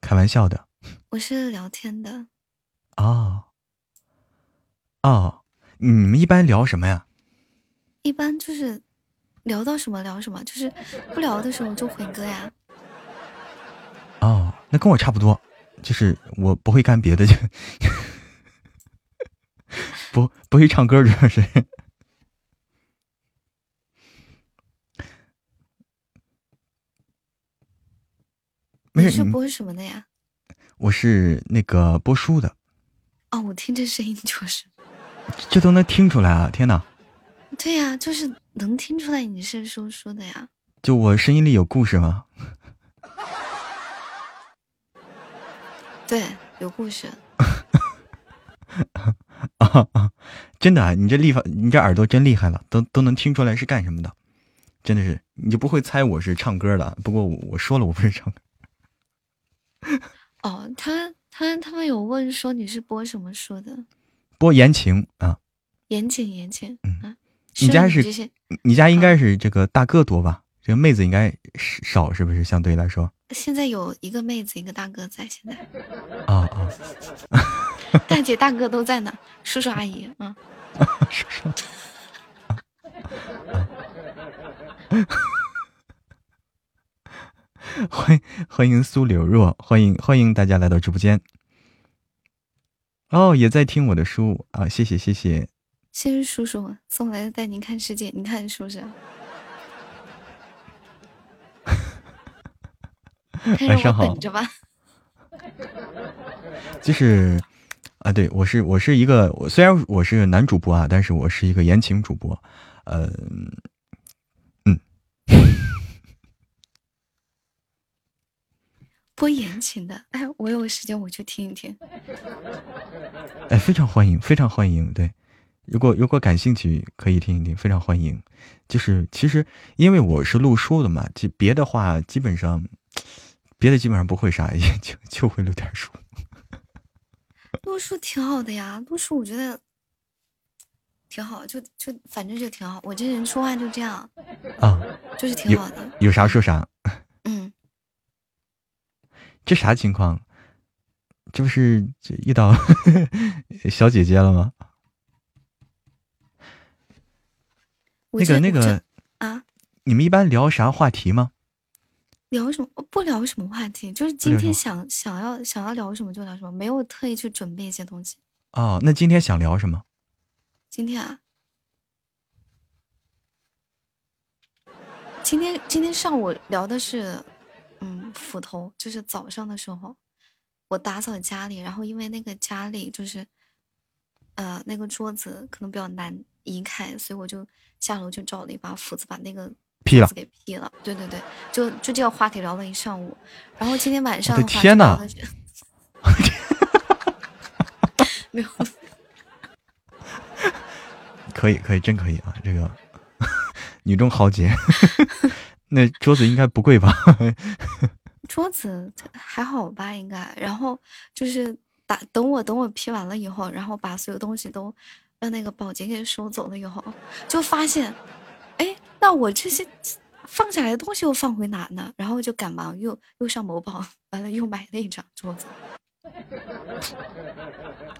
开玩笑的？我是聊天的。哦，哦，你们一般聊什么呀？一般就是。聊到什么聊什么，就是不聊的时候就回歌呀。哦，那跟我差不多，就是我不会干别的，就 不不会唱歌，主要是。你是播什么的呀？我是那个播书的。哦，我听这声音就是。这都能听出来啊！天哪。对呀，就是能听出来你是说书的呀。就我声音里有故事吗？对，有故事。啊啊！真的，啊你这厉害，你这耳朵真厉害了，都都能听出来是干什么的，真的是，你就不会猜我是唱歌的。不过我说了，我不是唱歌。哦，他他他们有问说你是播什么书的？播言情啊。言情言情，嗯。你家是，你家应该是这个大哥多吧？这个妹子应该少，是不是？相对来说，现在有一个妹子，一个大哥在。现在，啊啊，大姐大哥都在呢，叔叔阿姨，嗯，叔叔，欢迎欢迎苏柳若，欢迎欢迎大家来到直播间。哦，也在听我的书啊，谢谢谢谢。谢谢叔叔送来的带您看世界，你看是不是？晚上好，等着吧。就是啊，对我是我是一个，我虽然我是男主播啊，但是我是一个言情主播。呃，播言情的，哎，我有时间我去听一听。哎，非常欢迎，非常欢迎，对。如果如果感兴趣，可以听一听，非常欢迎。就是其实因为我是录书的嘛，就别的话基本上，别的基本上不会啥，也就就会录点书。录书挺好的呀，录书我觉得挺好，就就反正就挺好。我这人说话就这样啊，就是挺好的，有啥说啥。嗯，这啥情况？这不是遇到 小姐姐了吗？那个那个啊，你们一般聊啥话题吗？聊什么？不聊什么话题，就是今天想想要想要聊什么就聊什么，没有特意去准备一些东西。哦，那今天想聊什么？今天啊，今天今天上午聊的是嗯，斧头，就是早上的时候，我打扫家里，然后因为那个家里就是，呃，那个桌子可能比较难移开，所以我就下楼去找了一把斧子，把那个劈了，给劈了。对对对，就就这个话题聊了一上午，然后今天晚上，我的天呐！没有，可以可以，真可以啊！这个 女中豪杰，那桌子应该不贵吧？桌子还好吧，应该。然后就是打等我等我批完了以后，然后把所有东西都让那个保洁给收走了以后，就发现，哎，那我这些放下来的东西又放回哪呢？然后就赶忙又又上某宝，完了又买了一张桌子。我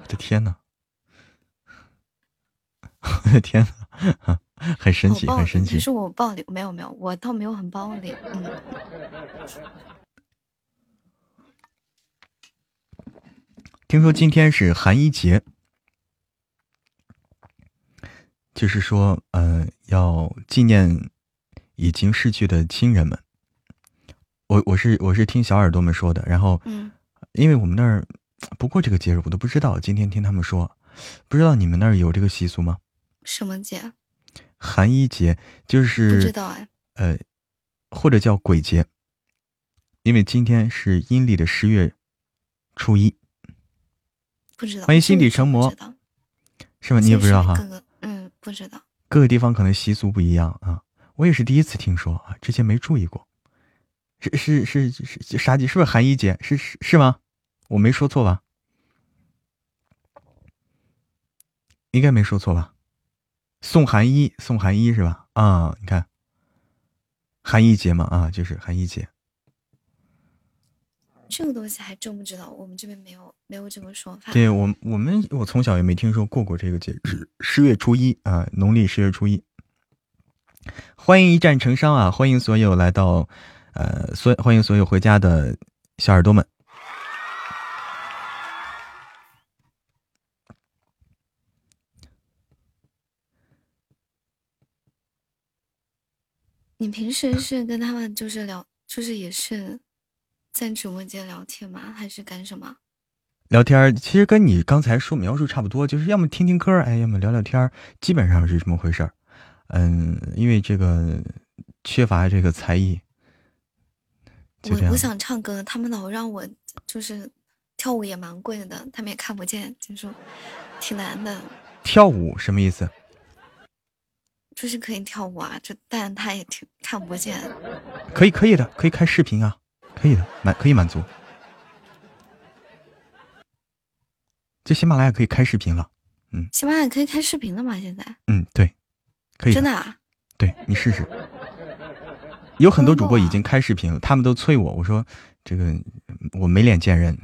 的天呐！我的天呐，很神奇，很神奇。是我暴力，没有没有，我倒没有很暴力。嗯。听说今天是寒衣节，就是说，呃，要纪念已经逝去的亲人们。我我是我是听小耳朵们说的，然后，嗯。因为我们那儿不过这个节日，我都不知道。今天听他们说，不知道你们那儿有这个习俗吗？什么节？寒衣节，就是不知道哎。呃，或者叫鬼节，因为今天是阴历的十月初一。不知道。欢迎心底成魔。是吗？你也不知道哈？嗯，不知道。各个地方可能习俗不一样啊，我也是第一次听说啊，之前没注意过。是是是是啥节？是不是寒衣节？是是是吗？我没说错吧？应该没说错吧？送寒衣，送寒衣是吧？啊，你看，寒衣节嘛，啊，就是寒衣节。这个东西还真不知道，我们这边没有没有这个说法。对我我们我从小也没听说过过这个节日，十月初一啊，农历十月初一。欢迎一战成伤啊！欢迎所有来到。呃，所欢迎所有回家的小耳朵们。你平时是跟他们就是聊，就是也是在直播间聊天吗？还是干什么？聊天其实跟你刚才说描述差不多，就是要么听听歌，哎，要么聊聊天，基本上是这么回事儿。嗯，因为这个缺乏这个才艺。我我想唱歌，他们老让我就是跳舞也蛮贵的，他们也看不见，就说挺难的。跳舞什么意思？就是可以跳舞啊，就但他也挺看不见。可以可以的，可以开视频啊，可以的，满可以满足。这喜马拉雅可以开视频了，嗯。喜马拉雅可以开视频了吗？现在？嗯，对，可以。真的啊？对你试试。有很多主播已经开视频了，他们都催我。我说：“这个我没脸见人，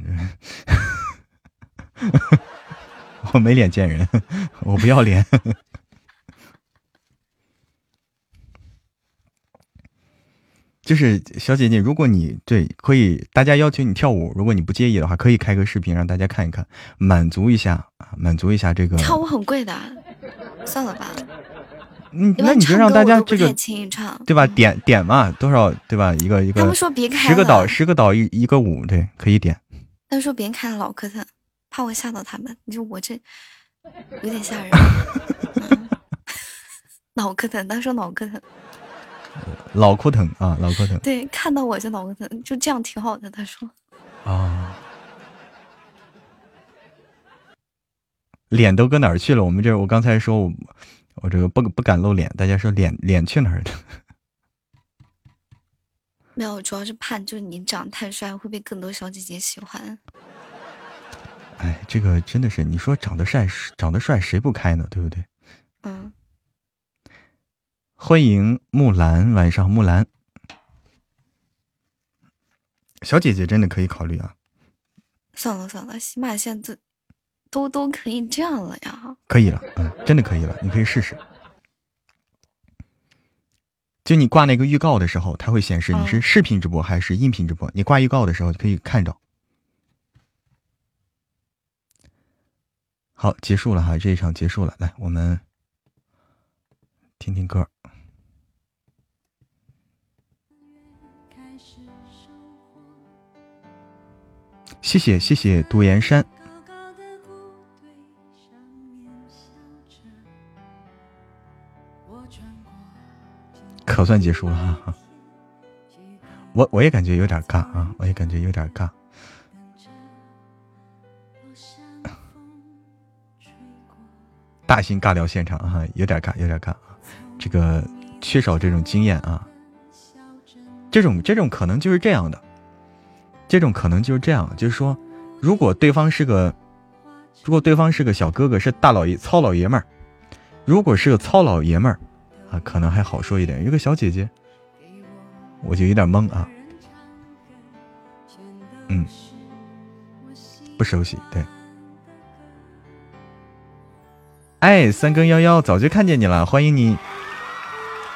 我没脸见人，我不要脸。就是小姐姐，如果你对可以，大家要求你跳舞，如果你不介意的话，可以开个视频让大家看一看，满足一下啊，满足一下这个。跳舞很贵的，算了吧。”嗯，那你就让大家这个对吧？点点嘛，多少对吧？一个一个。他们说别开十个岛，十个岛一一个舞，对，可以点。他们说别开了，老磕碜，怕我吓到他们。你说我这有点吓人。脑壳疼，他说脑壳疼。脑壳疼啊，脑壳疼。对，看到我就脑壳疼，就这样挺好的。他说。啊。脸都搁哪儿去了？我们这，我刚才说我。我这个不不敢露脸，大家说脸脸去哪儿了？没有，主要是怕就是你长得太帅会被更多小姐姐喜欢。哎，这个真的是你说长得帅，长得帅谁不开呢？对不对？嗯。欢迎木兰，晚上木兰，小姐姐真的可以考虑啊。算了算了，起码现在。都都可以这样了呀？可以了，嗯，真的可以了，你可以试试。就你挂那个预告的时候，它会显示你是视频直播还是音频直播。你挂预告的时候可以看着。好，结束了哈，这一场结束了。来，我们听听歌。谢谢谢谢杜岩山，可算结束了哈。我我也感觉有点尬啊，我也感觉有点尬。大型尬聊现场哈，有点尬，有点尬啊。这个缺少这种经验啊，这种这种可能就是这样的，这种可能就是这样，就是说，如果对方是个，如果对方是个小哥哥，是大老爷糙老爷们儿，如果是个糙老爷们儿啊，可能还好说一点。有个小姐姐。我就有点懵啊，嗯，不熟悉，对，哎，三更幺幺，早就看见你了，欢迎你，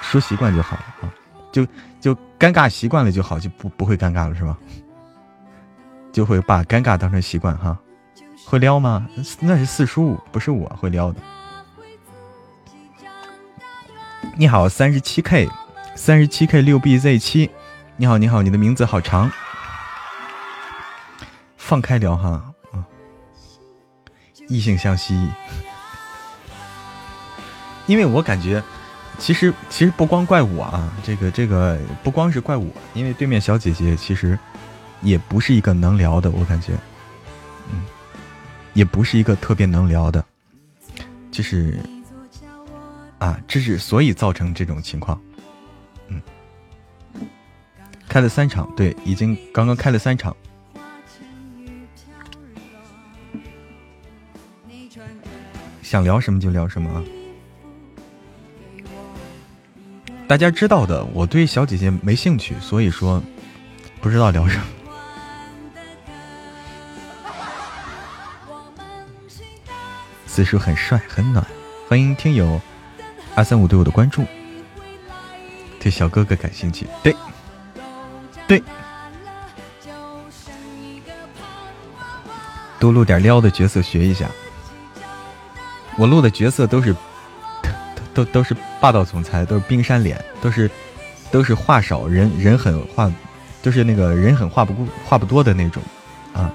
说习惯就好了啊，就就尴尬习惯了就好，就不不会尴尬了是吧？就会把尴尬当成习惯哈，会撩吗？那是四叔，不是我会撩的。你好，三十七 K。三十七 K 六 BZ 七，你好，你好，你的名字好长，放开聊哈，嗯，异性相吸，因为我感觉，其实其实不光怪我啊，这个这个不光是怪我，因为对面小姐姐其实也不是一个能聊的，我感觉，嗯，也不是一个特别能聊的，就是啊，这是所以造成这种情况。嗯开了三场，对，已经刚刚开了三场。想聊什么就聊什么啊！大家知道的，我对小姐姐没兴趣，所以说不知道聊什么。四叔很帅很暖，欢迎听友二三五对我的关注，对小哥哥感兴趣，对。对，多录点撩的角色学一下。我录的角色都是，都都是霸道总裁，都是冰山脸，都是都是话少人人狠话，都是那个人狠话不话不多的那种啊。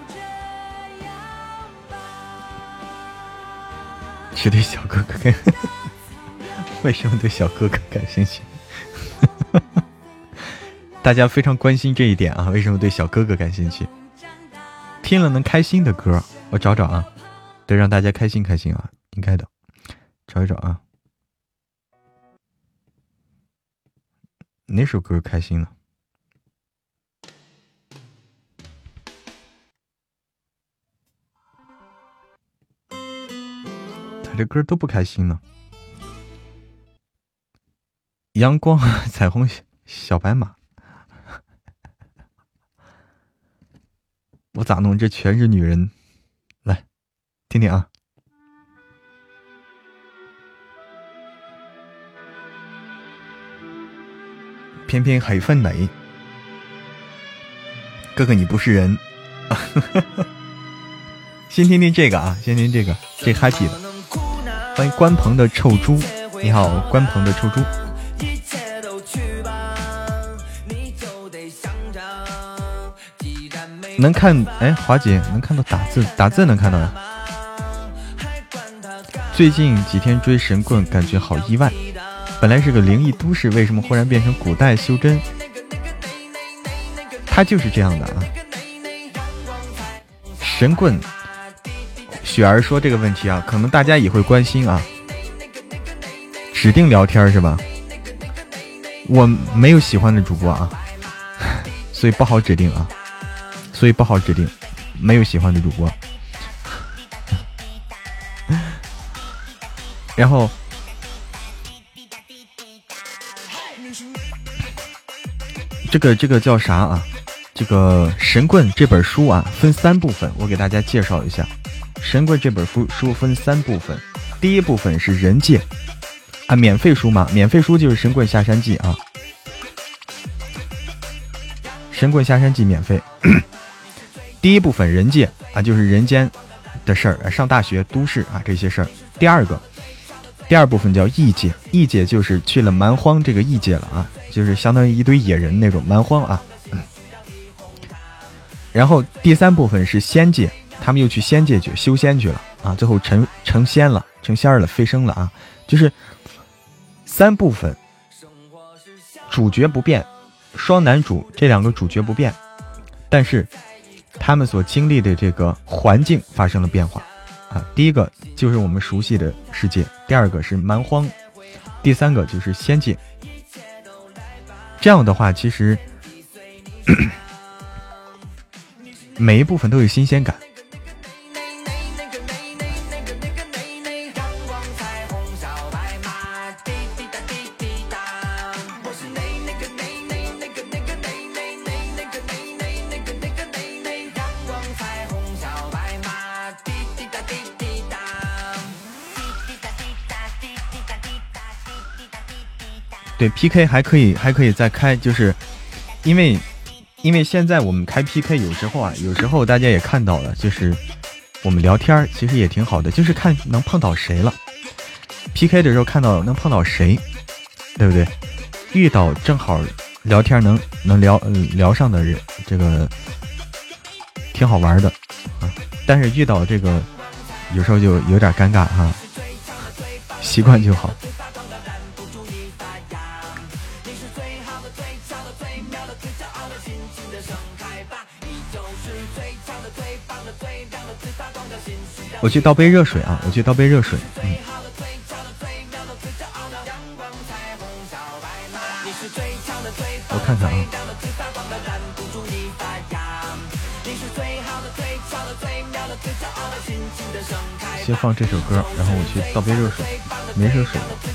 是对小哥哥，为什么对小哥哥感兴趣？大家非常关心这一点啊，为什么对小哥哥感兴趣？听了能开心的歌，我找找啊，得让大家开心开心啊，应该的，找一找啊，哪首歌开心呢？这歌都不开心呢。阳光，彩虹，小白马。我咋弄？这全是女人，来听听啊！偏偏很分美，哥哥你不是人。先听听这个啊，先听这个，这 happy 的。欢迎关鹏的臭猪，你好，关鹏的臭猪。能看哎，华姐能看到打字，打字能看到呀。最近几天追神棍，感觉好意外。本来是个灵异都市，为什么忽然变成古代修真？他就是这样的啊。神棍，雪儿说这个问题啊，可能大家也会关心啊。指定聊天是吧？我没有喜欢的主播啊，所以不好指定啊。所以不好指定，没有喜欢的主播。然后，这个这个叫啥啊？这个《神棍》这本书啊，分三部分，我给大家介绍一下。《神棍》这本书书分三部分，第一部分是人界啊，免费书嘛，免费书就是《神棍下山记》啊，《神棍下山记》免费。第一部分人界啊，就是人间的事儿，上大学、都市啊这些事儿。第二个，第二部分叫异界，异界就是去了蛮荒这个异界了啊，就是相当于一堆野人那种蛮荒啊。然后第三部分是仙界，他们又去仙界去修仙去了啊，最后成成仙了，成仙了，飞升了啊，就是三部分，主角不变，双男主这两个主角不变，但是他们所经历的这个环境发生了变化啊，第一个就是我们熟悉的世界，第二个是蛮荒，第三个就是仙界。这样的话，其实。每一部分都有新鲜感。对 PK 还可以，还可以再开，就是因为。因为现在我们开 PK，有时候啊，有时候大家也看到了，就是我们聊天其实也挺好的，就是看能碰到谁了。PK 的时候看到能碰到谁，对不对？遇到正好聊天能能聊聊上的人，这个挺好玩的啊。但是遇到这个有时候就有点尴尬哈，习惯就好。我去倒杯热水啊！我去倒杯热水。嗯。我看看啊。先放这首歌，然后我去倒杯热水，没热水了。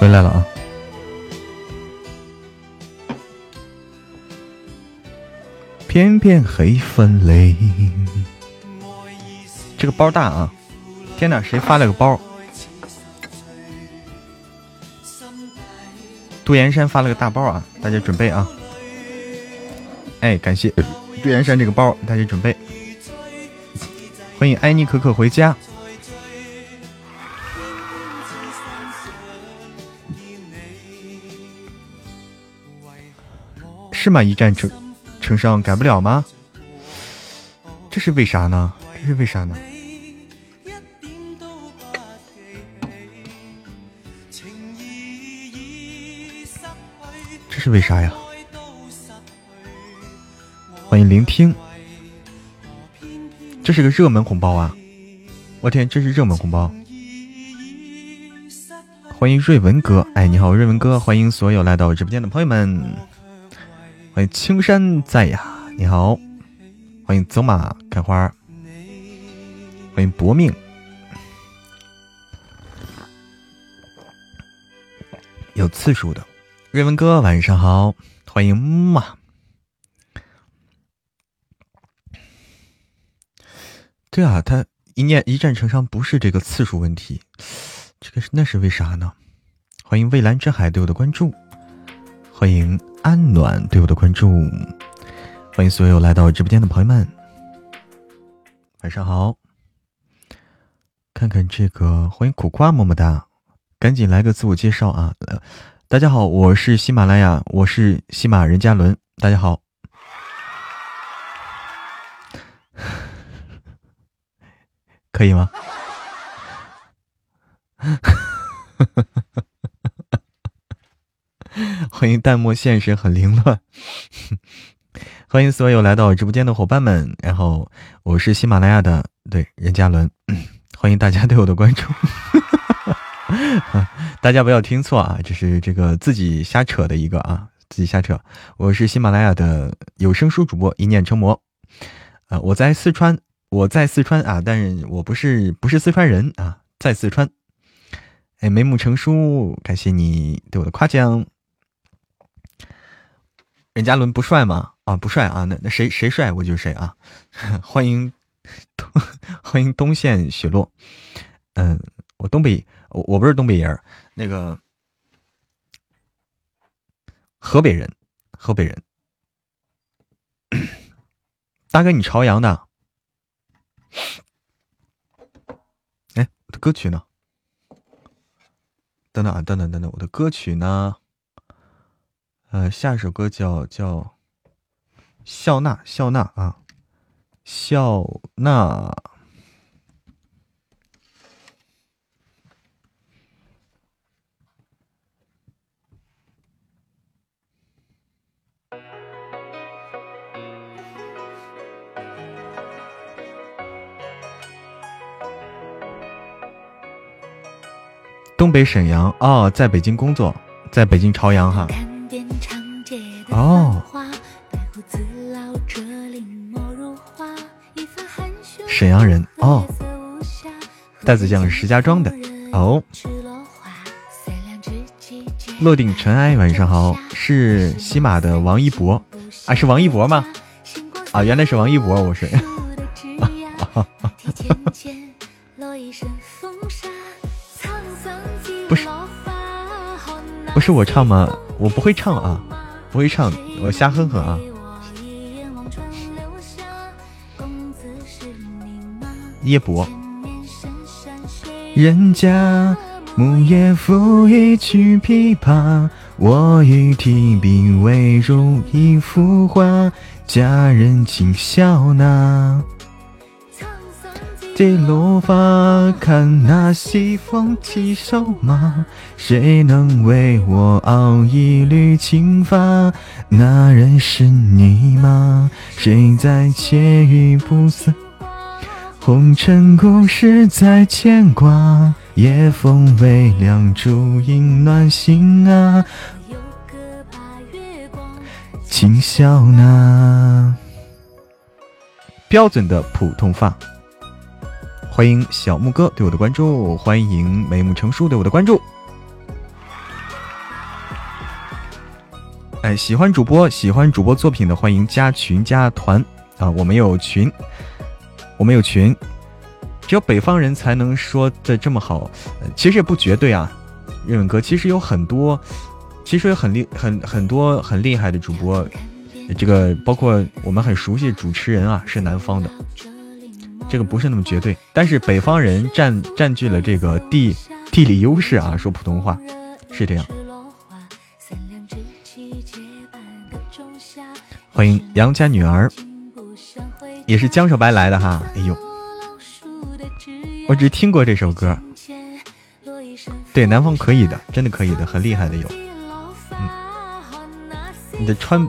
回来了啊！片片黑粉泪，这个包大啊！天哪，谁发了个包？杜岩山发了个大包啊！大家准备啊！哎，感谢杜岩山这个包，大家准备。欢迎艾妮可可回家。是吗？一战成成上改不了吗？这是为啥呢？这是为啥呢？这是为啥呀？欢迎聆听，这是个热门红包啊！我天，这是热门红包！欢迎瑞文哥，哎，你好，瑞文哥，欢迎所有来到我直播间的朋友们，青山在呀，你好，欢迎走马开花，欢迎搏命，有次数的，瑞文哥晚上好，欢迎嘛。对啊，他一念一战成伤不是这个次数问题，这个是那是为啥呢？欢迎蔚蓝之海对我的关注，欢迎安暖对我的关注，欢迎所有来到直播间的朋友们，晚上好。看看这个，欢迎苦瓜么么哒，赶紧来个自我介绍啊！大家好，我是喜马拉雅，我是喜马任嘉伦，大家好。可以吗？欢迎弹幕现实很凌乱，欢迎所有来到我直播间的伙伴们。然后我是喜马拉雅的，对任嘉伦，欢迎大家对我的关注。大家不要听错啊，这是这个自己瞎扯的一个啊，自己瞎扯。我是喜马拉雅的有声书主播一念成魔啊，我在四川。我在四川啊，但是我不是不是四川人啊，在四川。哎，眉目成书，感谢你对我的夸奖。任嘉伦不帅吗？啊，不帅啊，那那谁谁帅我就是谁啊。欢迎东 欢迎东线雪落。嗯，我东北，我我不是东北人，那个河北人，河北人。大哥，你朝阳的？哎，我的歌曲呢？等等啊，等等等等，我的歌曲呢？呃，下一首歌叫叫《笑纳笑纳》啊，《笑纳》。东北沈阳哦，在北京工作，在北京朝阳哈。哦，沈阳人哦，戴子酱是石家庄的哦。落定尘埃，晚上好，是西马的王一博啊，是王一博吗？啊，原来是王一博，我是。不是，不是我唱吗？我不会唱啊，不会唱，我瞎哼哼啊。叶博，人家木叶抚一曲琵琶，我欲提笔为入一幅画，佳人请笑纳。起落发，看那西风骑瘦马，谁能为我熬一缕青发？那人是你吗？谁在窃语不散？红尘故事在牵挂，夜风微凉，烛影暖心啊。请笑纳，标准的普通话。欢迎小木哥对我的关注，欢迎眉目成书对我的关注。哎，喜欢主播、喜欢主播作品的，欢迎加群加团啊！我们有群，我们有群，只有北方人才能说的这么好。其实也不绝对啊，日本哥，其实有很多，其实有很厉、很很多很厉害的主播，这个包括我们很熟悉的主持人啊，是南方的。这个不是那么绝对，但是北方人占占据了这个地地理优势啊，说普通话是这样。欢迎杨家女儿，也是江小白来的哈。哎呦，我只听过这首歌。对，南方可以的，真的可以的，很厉害的有。嗯，你的川，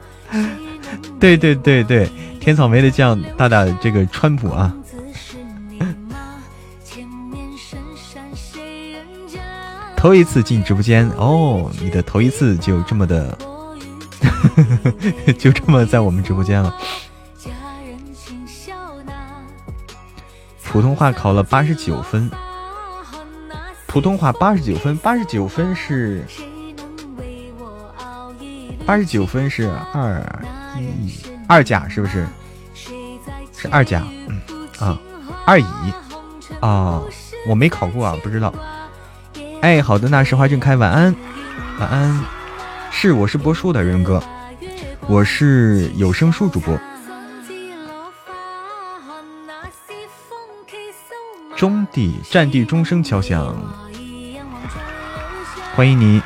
对对对对。甜草莓的酱，大大这个川普啊。头一次进直播间哦，你的头一次就这么的，就这么在我们直播间了。普通话考了八十九分，普通话八十九分，八十九分是八十九分是二一二甲是不是？是二甲，嗯啊，二乙啊，我没考过啊，不知道。哎，好的，那实话正开，晚安，晚安。是，我是播书的人哥，我是有声书主播。中地战地钟声敲响，欢迎你。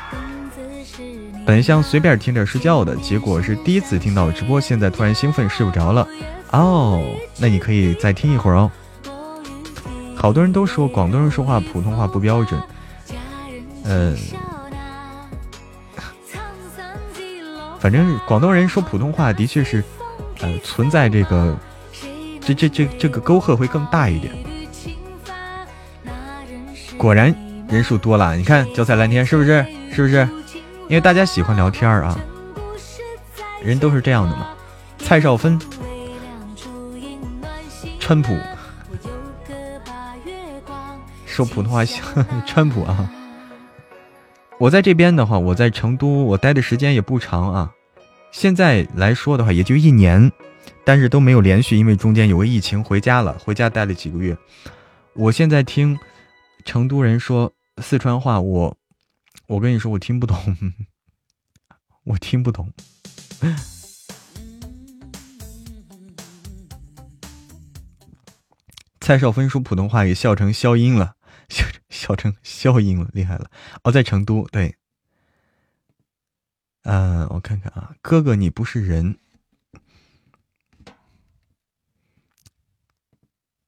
本想随便听着睡觉的，结果是第一次听到直播，现在突然兴奋睡不着了。哦，那你可以再听一会儿哦。好多人都说广东人说话普通话不标准，嗯，反正广东人说普通话的确是，呃，存在这个，这这这这个沟壑会更大一点。果然人数多了，你看脚踩蓝天是不是？是不是？因为大家喜欢聊天啊，人都是这样的嘛。蔡少芬，川普，说普通话像 川普啊。我在这边的话，我在成都，我待的时间也不长啊。现在来说的话，也就一年，但是都没有连续，因为中间有个疫情，回家了，回家待了几个月。我现在听。成都人说四川话，我我跟你说，我听不懂，我听不懂。蔡少芬说普通话也笑成消音了，笑笑成消音了，厉害了。哦，在成都，对。嗯，我看看啊，哥哥，你不是人。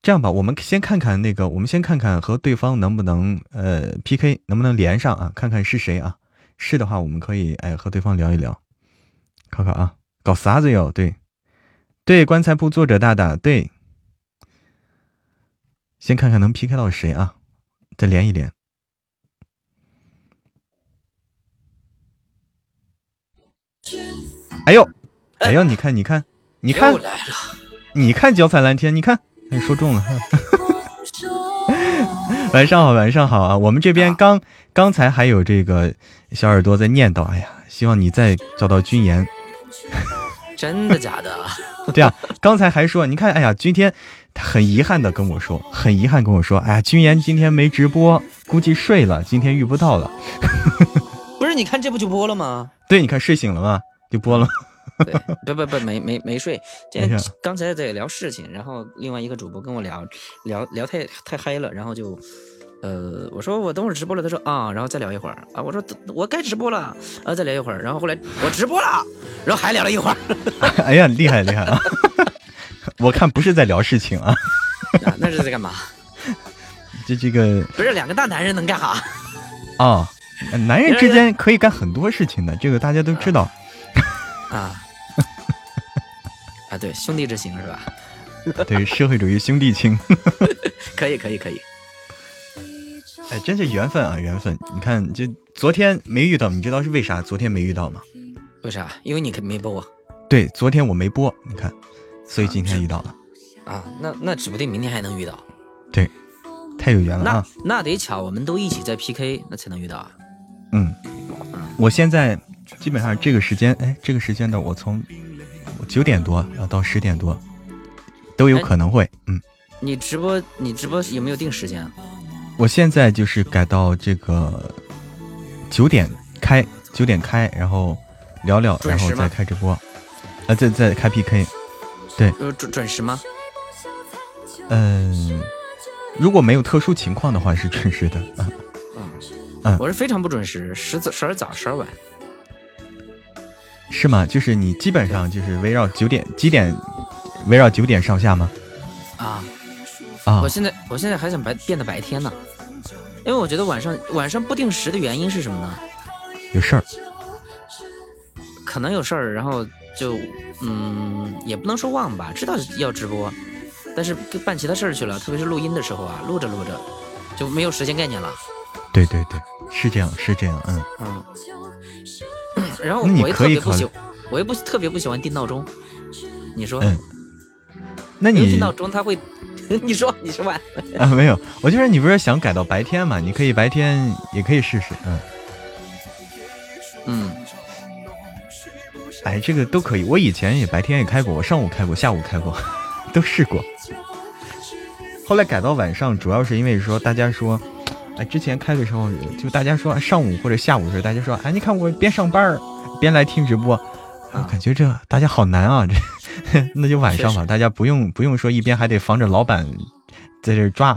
这样吧，我们先看看那个，我们先看看和对方能不能呃 PK，能不能连上啊？看看是谁啊？是的话，我们可以哎和对方聊一聊，考考啊，搞啥子哟？对，对，棺材铺作者大大，对，先看看能 PK 到谁啊？再连一连。哎呦，哎呦，你看，你看，你看，你看脚踩蓝天，你看。你说中了，晚上好，晚上好啊！我们这边刚刚才还有这个小耳朵在念叨，哎呀，希望你再找到君言。真的假的？对啊，刚才还说，你看，哎呀，今天很遗憾的跟我说，很遗憾跟我说，哎呀，君言今天没直播，估计睡了，今天遇不到了。不是，你看这不就播了吗？对，你看睡醒了吗？就播了。对，不不不，没没没睡。今天刚才在聊事情，然后另外一个主播跟我聊聊聊太太嗨了，然后就，呃，我说我等会儿直播了，他说啊，然后再聊一会儿啊，我说我该直播了啊，再聊一会儿，然后后来我直播了，然后还聊了一会儿。哎呀，厉害厉害啊！我看不是在聊事情啊，那是在干嘛？这这个不是两个大男人能干啥？啊，男人之间可以干很多事情的，这个大家都知道。啊，啊，对，兄弟之情是吧？对，社会主义兄弟情，可以，可以，可以。哎，真是缘分啊，缘分！你看，就昨天没遇到，你知道是为啥？昨天没遇到吗？为啥？因为你没播。对，昨天我没播，你看，所以今天遇到了。啊，那那指不定明天还能遇到。对，太有缘了啊！那得巧，我们都一起在 PK，那才能遇到啊。嗯，我现在。基本上这个时间，哎，这个时间的我从九点多要到十点多都有可能会，嗯。你直播，你直播有没有定时间啊？我现在就是改到这个九点开，九点开，然后聊聊，然后再开直播，呃，再再开 PK，对。准准时吗？嗯，如果没有特殊情况的话是准时的，嗯嗯，我是非常不准时，十早十二早十二晚。是吗？就是你基本上就是围绕九点几点，围绕九点上下吗？啊啊！我现在我现在还想白变得白天呢，因为我觉得晚上晚上不定时的原因是什么呢？有事儿，可能有事儿，然后就嗯，也不能说忘吧，知道要直播，但是办其他事儿去了，特别是录音的时候啊，录着录着就没有时间概念了。对对对，是这样是这样，嗯嗯。然后我也特别不喜，我又不特别不喜欢定闹钟。你说？嗯。那你定闹钟他会？你说你说完啊？没有，我就是你不是想改到白天嘛？你可以白天也可以试试，嗯。嗯。哎，这个都可以。我以前也白天也开过，我上午开过，下午开过，都试过。后来改到晚上，主要是因为说大家说。哎，之前开的时候，就大家说上午或者下午的时候，大家说，哎，你看我边上班边来听直播，感觉这大家好难啊，这 那就晚上吧，大家不用不用说一边还得防着老板在这抓。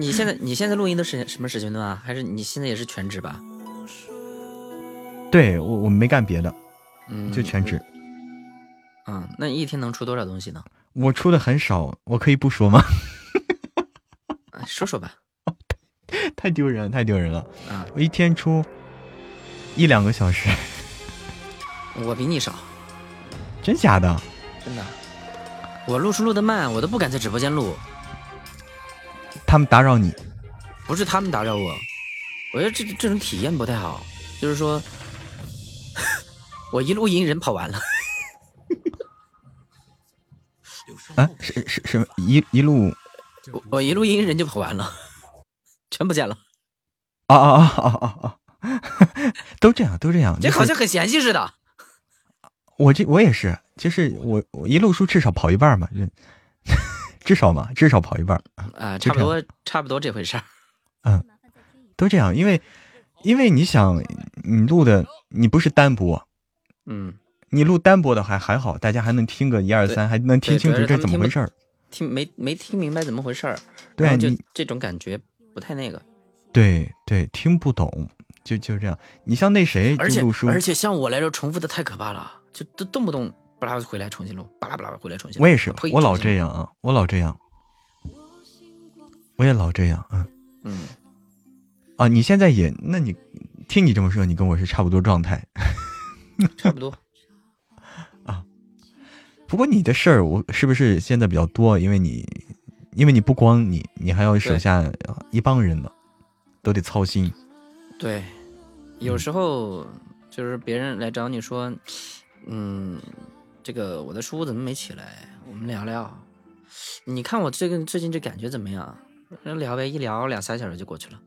你现在你现在录音的是什么时间段啊？还是你现在也是全职吧？对我我没干别的，嗯，就全职。嗯，那一天能出多少东西呢？我出的很少，我可以不说吗？说说吧。太丢人，太丢人了！啊，我一天出一两个小时，我比你少，真假的？真的，我录书录的慢，我都不敢在直播间录。他们打扰你？不是他们打扰我，我觉得这这种体验不太好。就是说，我一录音人跑完了。啊？是是是，一一路，我一录音人就跑完了。全不见了，啊啊啊啊啊啊！都这样，都这样，这好像很嫌弃似的。我这我也是，就是我我一路书至少跑一半嘛，至少嘛，至少跑一半啊，差不多差不多这回事儿。嗯，都这样，因为因为你想，你录的你不是单播，嗯，你录单播的还还好，大家还能听个一二三，还能听清楚这怎么回事儿，听没没听明白怎么回事儿，对，就这种感觉。不太那个，对对，听不懂，就就这样。你像那谁，而且而且像我来说，重复的太可怕了，就都动不动巴拉回来重新录，巴拉巴拉回来重新。我也是，我老这样啊，我老这样，我也老这样，嗯嗯。啊，你现在也，那你听你这么说，你跟我是差不多状态，差不 多啊。不过你的事儿，我是不是现在比较多？因为你。因为你不光你，你还要手下一帮人呢，都得操心。对，有时候就是别人来找你说，嗯，这个我的书怎么没起来？我们聊聊。你看我这个最近这感觉怎么样？聊呗，一聊两三小时就过去了。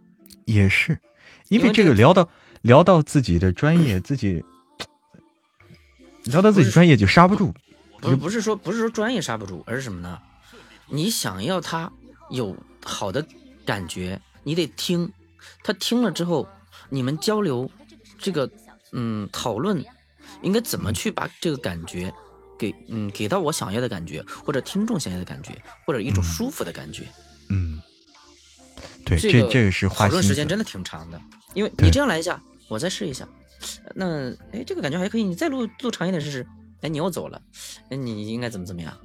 也是，因为这个聊到聊到自己的专业，自己聊到自己专业就刹不住。不是不是说不是说专业刹不住，而是什么呢？你想要他有好的感觉，你得听，他听了之后，你们交流，这个嗯讨论，应该怎么去把这个感觉给嗯给到我想要的感觉，或者听众想要的感觉，或者一种舒服的感觉。嗯，对，这这个是讨论时间真的挺长的，因为你这样来一下，我再试一下，那哎这个感觉还可以，你再录录长一点试试，哎你又走了，哎你应该怎么怎么样？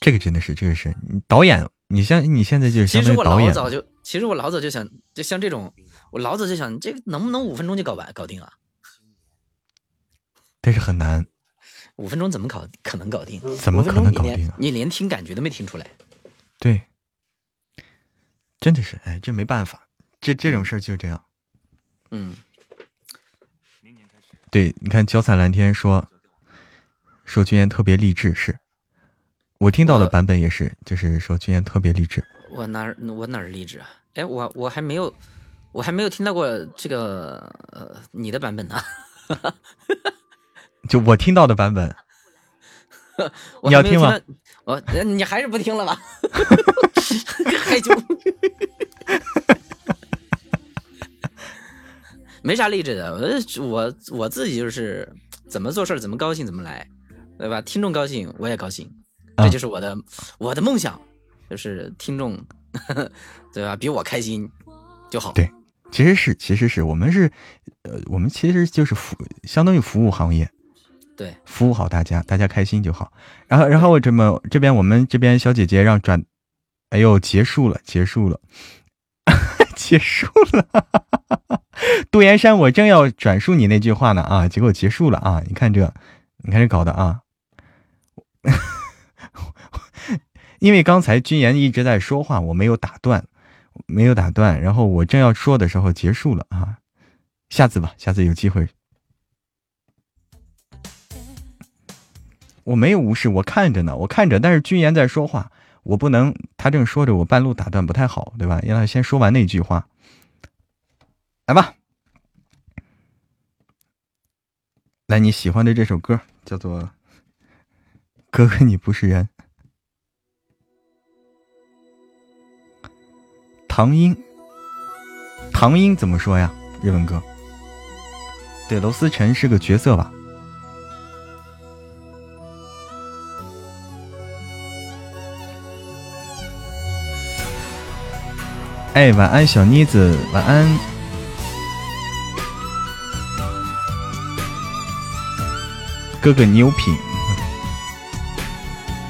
这个真的是，这个是你导演，你像你现在就是相当于导演。其实我老早就，其实我老早就想，就像这种，我老早就想，这个能不能五分钟就搞完搞定啊？但是很难。五分钟怎么搞？可能搞定？怎么可能搞定？你连听感觉都没听出来。对，真的是，哎，这没办法，这这种事儿就是这样。嗯。对，你看，脚踩蓝天说，说君言特别励志，是。我听到的版本也是，就是说君言特别励志。我哪儿我哪儿励志啊？哎，我我还没有，我还没有听到过这个呃你的版本呢。就我听到的版本，你要听吗？我你还是不听了吧？害羞。没啥励志的，我我我自己就是怎么做事怎么高兴怎么来，对吧？听众高兴我也高兴。这就是我的我的梦想，就是听众，对吧？比我开心就好。对，其实是，其实是我们是，呃，我们其实就是服，相当于服务行业。对，服务好大家，大家开心就好。然后，然后我这么这边，我们这边小姐姐让转，哎呦，结束了，结束了，结束了，杜岩山，我正要转述你那句话呢啊，结果结束了啊！你看这，你看这搞的啊！因为刚才君言一直在说话，我没有打断，没有打断，然后我正要说的时候结束了啊！下次吧，下次有机会。我没有无视，我看着呢，我看着，但是君言在说话，我不能，他正说着，我半路打断不太好，对吧？让他先说完那句话。来吧，来你喜欢的这首歌叫做《哥哥你不是人》，唐英，唐英怎么说呀？日文歌，对，娄思辰是个角色吧？哎，晚安，小妮子，晚安。哥哥，你有品，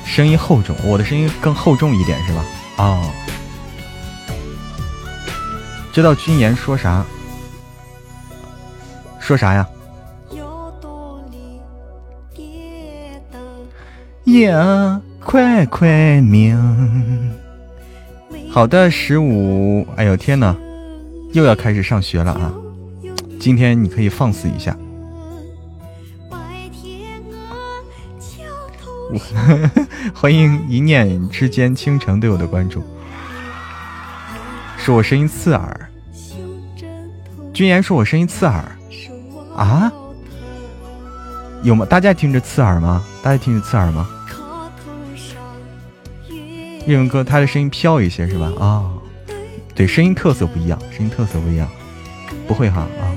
声音厚重，我的声音更厚重一点是吧？哦，知道君言说啥？说啥呀？呀，快快明。好的，十五。哎呦天哪，又要开始上学了啊！今天你可以放肆一下。欢迎一念之间倾城对我的关注，说我声音刺耳。君言说我声音刺耳啊？有吗？大家听着刺耳吗？大家听着刺耳吗？日文哥他的声音飘一些是吧？啊，对，声音特色不一样，声音特色不一样，不会哈啊？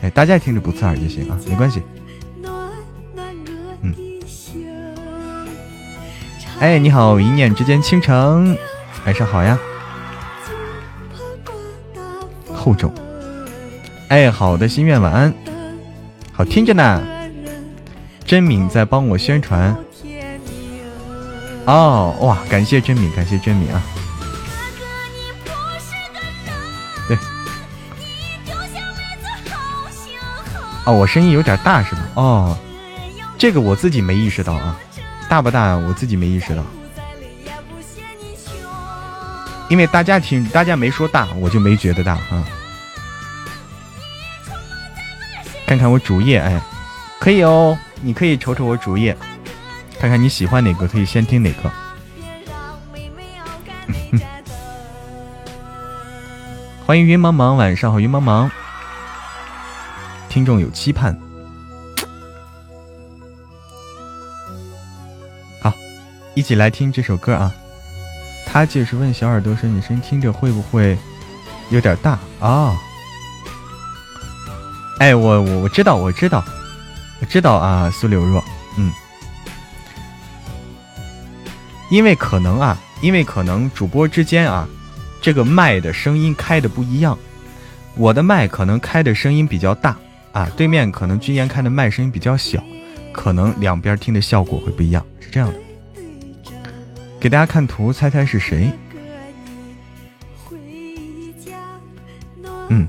哎，大家听着不刺耳就行啊，没关系。哎，你好，一念之间倾城，晚上好呀。厚重。哎，好的，心愿晚安。好听着呢。真敏在帮我宣传。哦，哇，感谢真敏，感谢真敏啊。对。哦，我声音有点大是吧？哦，这个我自己没意识到啊。大不大？我自己没意识到，因为大家听，大家没说大，我就没觉得大啊。看看我主页，哎，可以哦，你可以瞅瞅我主页，看看你喜欢哪个，可以先听哪个。欢迎云茫茫，晚上好，云茫茫。听众有期盼。好一起来听这首歌啊！他就是问小耳朵说：“你声音听着会不会有点大啊？”哎，我我我知道，我知道，我知道啊，苏柳若，嗯，因为可能啊，因为可能主播之间啊，这个麦的声音开的不一样，我的麦可能开的声音比较大啊，对面可能君言开的麦声音比较小，可能两边听的效果会不一样，是这样的。给大家看图，猜猜是谁？嗯，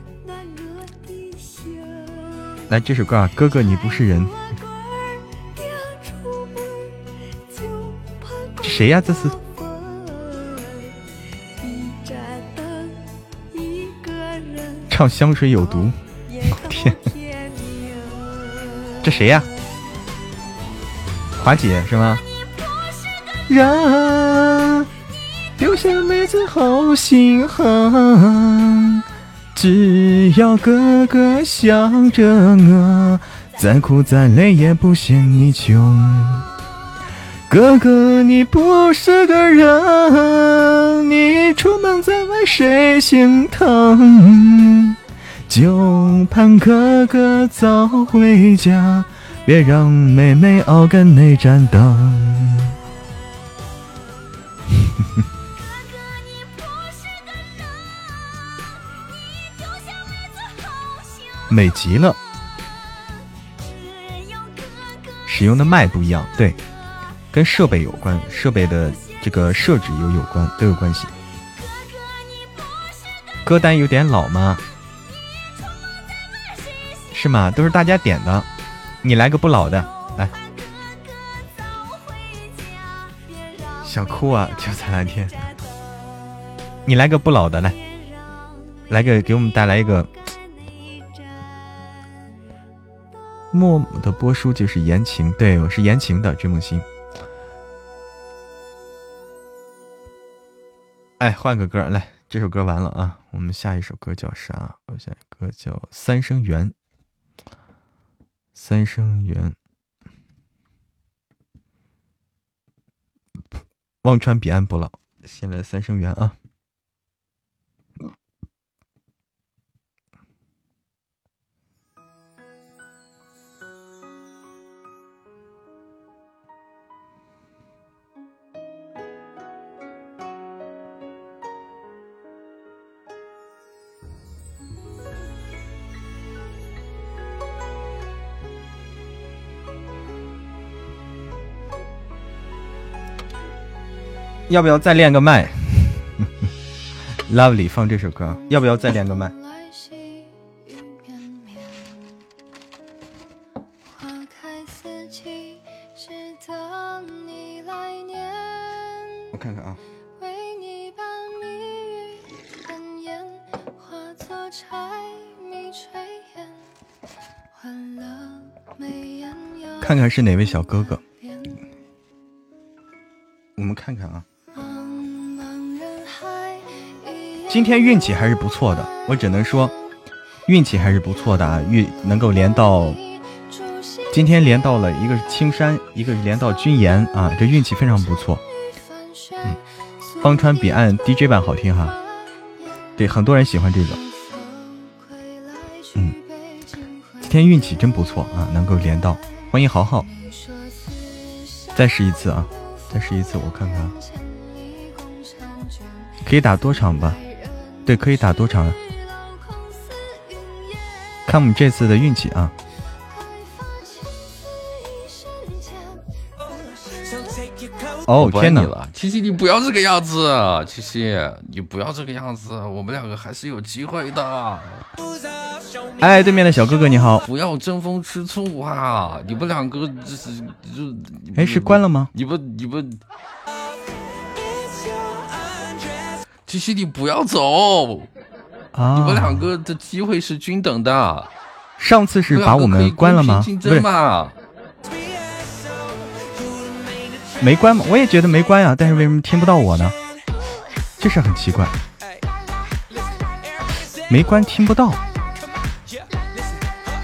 来这首歌啊，哥哥你不是人，谁呀？这是唱香水有毒，天，这谁呀？华姐是吗？人丢下妹子好心狠，只要哥哥想着我，再苦再累也不嫌你穷。哥哥你不是个人，你出门在外谁心疼？就盼哥哥早回家，别让妹妹熬干那盏灯。美极了，使用的麦不一样，对，跟设备有关，设备的这个设置有有关，都有关系。歌单有点老吗？是吗？都是大家点的，你来个不老的来。想哭啊，就在那天，你来个不老的来，来个给我们带来一个。默的播书就是言情，对我是言情的追梦星。哎，换个歌来，这首歌完了啊，我们下一首歌叫啥？我下一歌叫《三生缘》。三生缘，忘川彼岸不老。先来《三生缘》啊。要不要再练个麦？Lovely 放这首歌，要不要再练个麦？我看看啊。看看是哪位小哥哥？我们看看啊。今天运气还是不错的，我只能说，运气还是不错的啊！运能够连到，今天连到了一个是青山，一个是连到君言啊，这运气非常不错。嗯，方川彼岸 DJ 版好听哈，对，很多人喜欢这个。嗯，今天运气真不错啊，能够连到，欢迎豪豪，再试一次啊，再试一次，我看看，可以打多场吧？对，可以打多场？看我们这次的运气啊！哦，天哪！七七，你不要这个样子，七七，你不要这个样子，我们两个还是有机会的。哎，对面的小哥哥你好！不要争风吃醋啊！你们两个这是就……哎，是关了吗？你不，你不。七七，你不要走啊！你们两个的机会是均等的。上次是把我们关了吗？不是，没关吗？我也觉得没关呀，但是为什么听不到我呢？这事很奇怪。没关，听不到。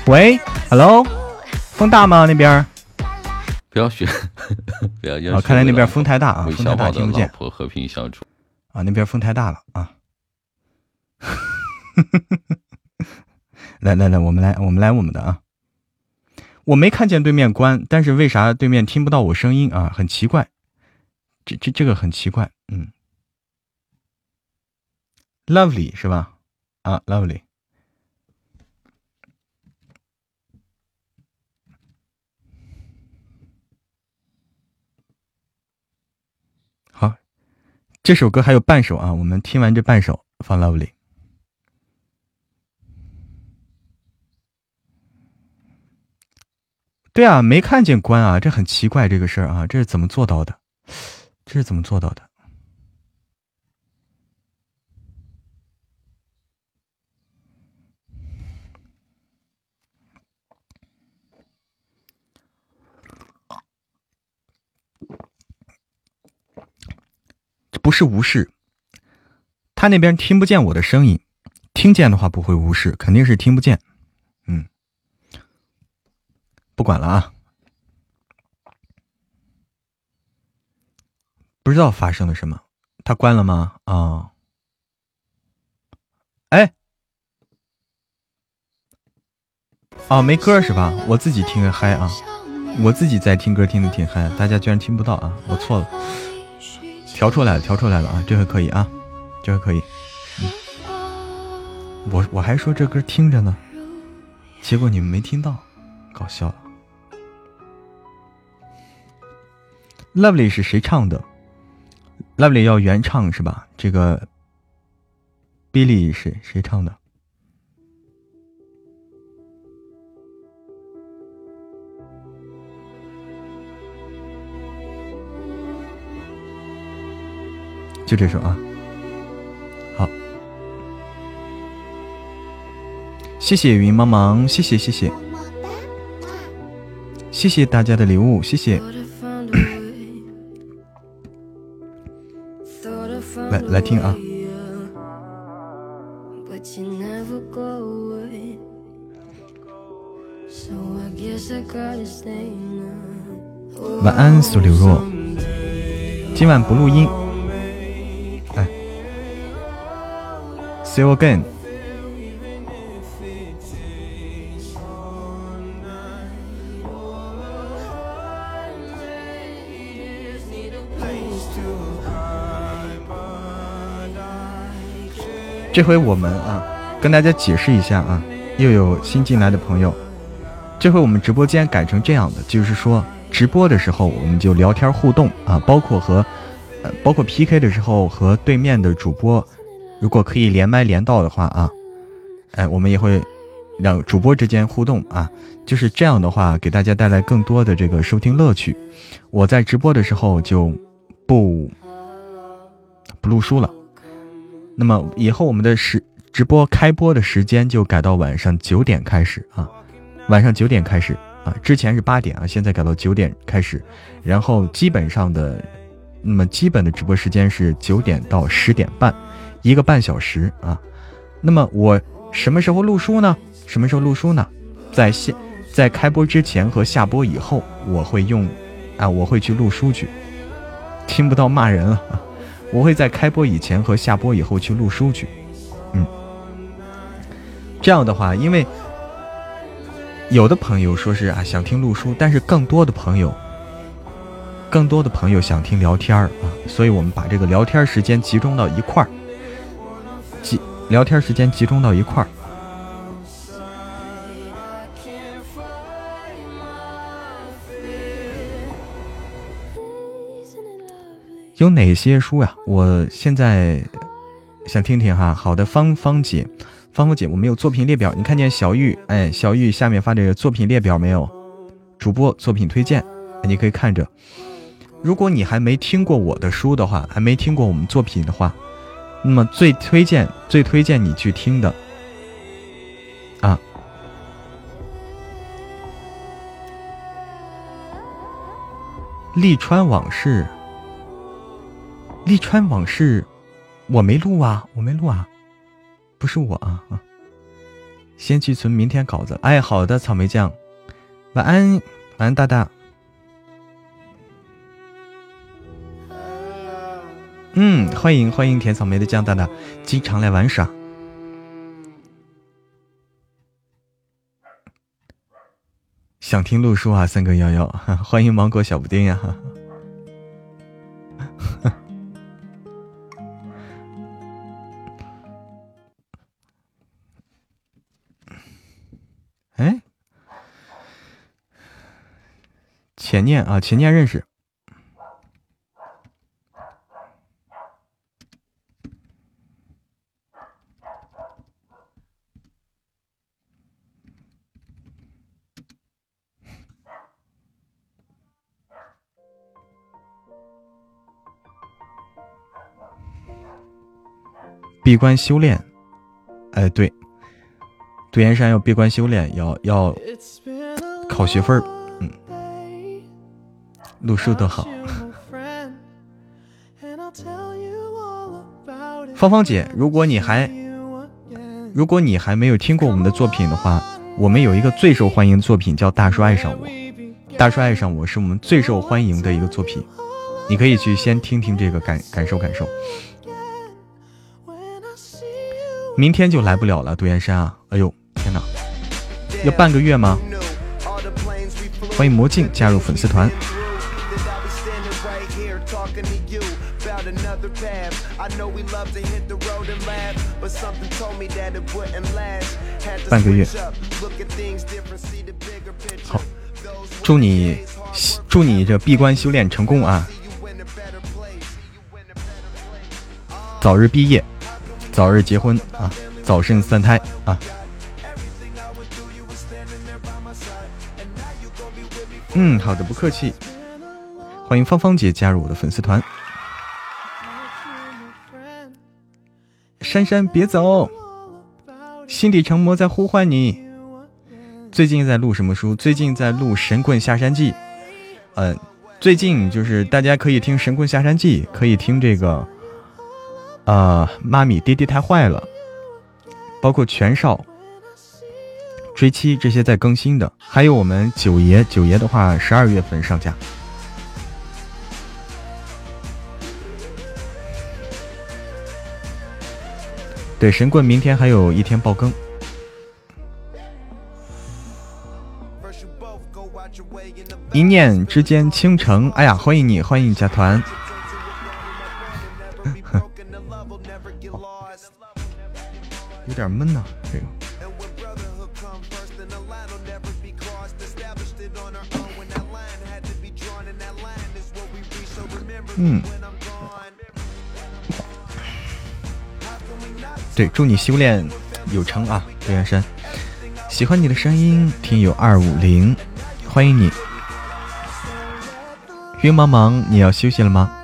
喂，Hello，风大吗？那边？不要学，不要要。看来那边风太大啊，风太大听不见。和和平相处。啊，那边风太大了啊！来来来，我们来，我们来我们的啊！我没看见对面关，但是为啥对面听不到我声音啊？很奇怪，这这这个很奇怪，嗯。Lovely 是吧？啊，Lovely。这首歌还有半首啊，我们听完这半首放 Lovely。对啊，没看见关啊，这很奇怪这个事儿啊，这是怎么做到的？这是怎么做到的？不是无视，他那边听不见我的声音，听见的话不会无视，肯定是听不见。嗯，不管了啊，不知道发生了什么，他关了吗？啊，哎，哦，没歌是吧？我自己听着嗨啊，我自己在听歌，听的挺嗨，大家居然听不到啊，我错了。调出来了，调出来了啊！这回可以啊，这回可以。我我还说这歌听着呢，结果你们没听到，搞笑了。Lovely 是谁唱的？Lovely 要原唱是吧？这个 Billy 是谁唱的？就这首啊。好，谢谢云茫茫，谢谢谢谢，谢谢大家的礼物，谢谢。来来听啊。晚安，苏柳若。今晚不录音。，See you again。这回我们啊，跟大家解释一下啊，又有新进来的朋友。这回我们直播间改成这样的，就是说直播的时候我们就聊天互动啊，包括和呃包括 PK 的时候和对面的主播，如果可以连麦连到的话啊，哎，我们也会让主播之间互动啊，就是这样的话给大家带来更多的这个收听乐趣。我在直播的时候就不不录书了，那么以后我们的时直播开播的时间就改到晚上九点开始啊。晚上九点开始啊，之前是八点啊，现在改到九点开始，然后基本上的，那么基本的直播时间是九点到十点半，一个半小时啊。那么我什么时候录书呢？什么时候录书呢？在现在开播之前和下播以后，我会用啊，我会去录书去。听不到骂人了！我会在开播以前和下播以后去录书去。嗯，这样的话，因为。有的朋友说是啊想听录书，但是更多的朋友，更多的朋友想听聊天儿啊，所以我们把这个聊天时间集中到一块儿，集聊天时间集中到一块儿。有哪些书呀？我现在想听听哈。好的，芳芳姐。芳芳姐，我们有作品列表，你看见小玉？哎，小玉下面发这个作品列表没有？主播作品推荐，你可以看着。如果你还没听过我的书的话，还没听过我们作品的话，那么最推荐、最推荐你去听的啊，《利川往事》。利川往事，我没录啊，我没录啊。不是我啊啊！先去存明天稿子。哎，好的，草莓酱，晚安，晚安，大大。嗯，欢迎欢迎甜草莓的酱大大，经常来玩耍。想听路书啊，三哥幺幺，欢迎芒果小布丁呀。哎，前念啊，前念认识。闭关修炼，哎，对。杜岩山要闭关修炼，要要考学分儿，嗯，录书多好。芳芳姐，如果你还如果你还没有听过我们的作品的话，我们有一个最受欢迎的作品叫《大叔爱上我》，《大叔爱上我》是我们最受欢迎的一个作品，你可以去先听听这个感感受感受。明天就来不了了，杜岩山啊，哎呦。天哪，要半个月吗？欢迎魔镜加入粉丝团。半个月。好，祝你祝你这闭关修炼成功啊！早日毕业，早日结婚啊！早生三胎啊！嗯，好的，不客气。欢迎芳芳姐加入我的粉丝团。珊珊别走，心底成魔在呼唤你。最近在录什么书？最近在录《神棍下山记》。嗯，最近就是大家可以听《神棍下山记》，可以听这个，呃，妈咪爹爹太坏了，包括全少、追妻这些在更新的，还有我们九爷，九爷的话十二月份上架。对，神棍明天还有一天爆更。一念之间倾城，哎呀，欢迎你，欢迎你加团。有点闷呐，这个。嗯。对，祝你修炼有成啊，杜元山。喜欢你的声音，听友二五零，欢迎你。云茫茫，你要休息了吗？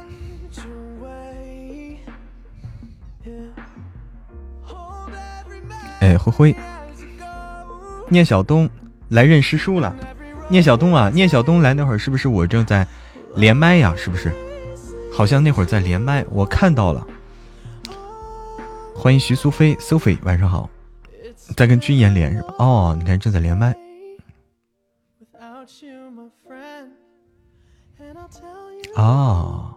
哎，灰灰，聂小东来认师叔了。聂小东啊，聂小东来那会儿是不是我正在连麦呀？是不是？好像那会儿在连麦，我看到了。欢迎徐苏菲，Sophie，晚上好。在跟君言连是吧？哦，你看正在连麦。哦，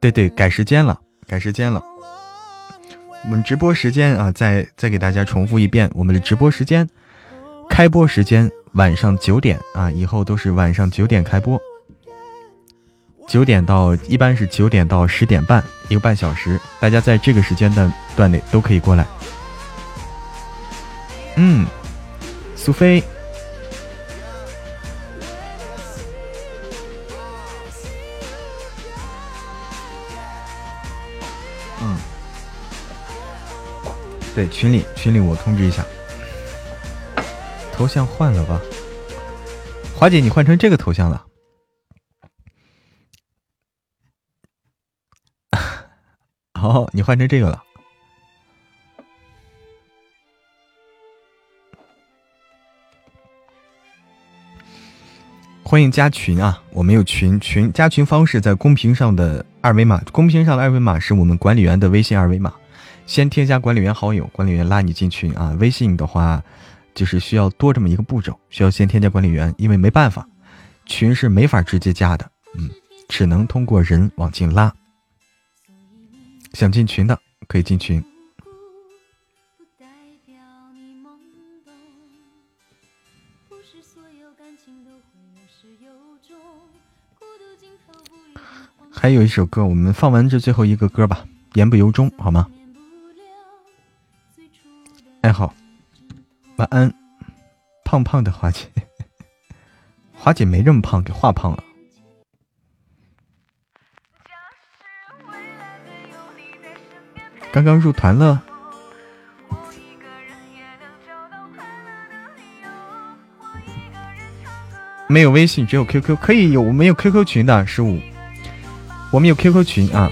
对对，改时间了，改时间了。我们直播时间啊，再再给大家重复一遍，我们的直播时间，开播时间晚上九点啊，以后都是晚上九点开播，九点到一般是九点到十点半，一个半小时，大家在这个时间段段内都可以过来。嗯，苏菲。对群里群里我通知一下，头像换了吧？华姐，你换成这个头像了。哦，你换成这个了。欢迎加群啊！我们有群群加群方式在公屏上的二维码，公屏上的二维码是我们管理员的微信二维码。先添加管理员好友，管理员拉你进群啊。微信的话，就是需要多这么一个步骤，需要先添加管理员，因为没办法，群是没法直接加的，嗯，只能通过人往进拉。想进群的可以进群。还有一首歌，我们放完这最后一个歌吧，言不由衷，好吗？爱好，晚安，胖胖的华姐，华姐没这么胖，给画胖了。刚刚入团了，没有微信，只有 QQ，可以有，我们有 QQ 群的十五，我们有 QQ 群啊，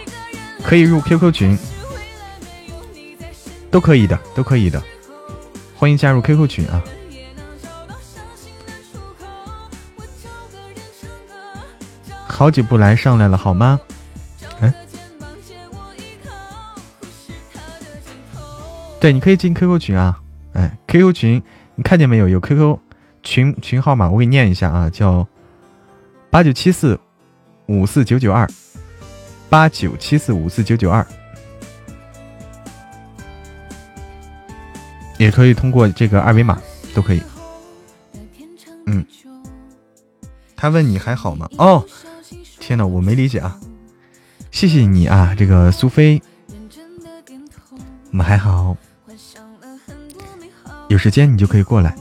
可以入 QQ 群，都可以的，都可以的。欢迎加入 QQ 群啊！好久不来上来了好吗？对，你可以进 QQ 群啊！哎，QQ 群你看见没有？有 QQ 群群号码，我给你念一下啊，叫八九七四五四九九二八九七四五四九九二。也可以通过这个二维码，都可以。嗯，他问你还好吗？哦，天哪，我没理解啊！谢谢你啊，这个苏菲，我们还好。有时间你就可以过来。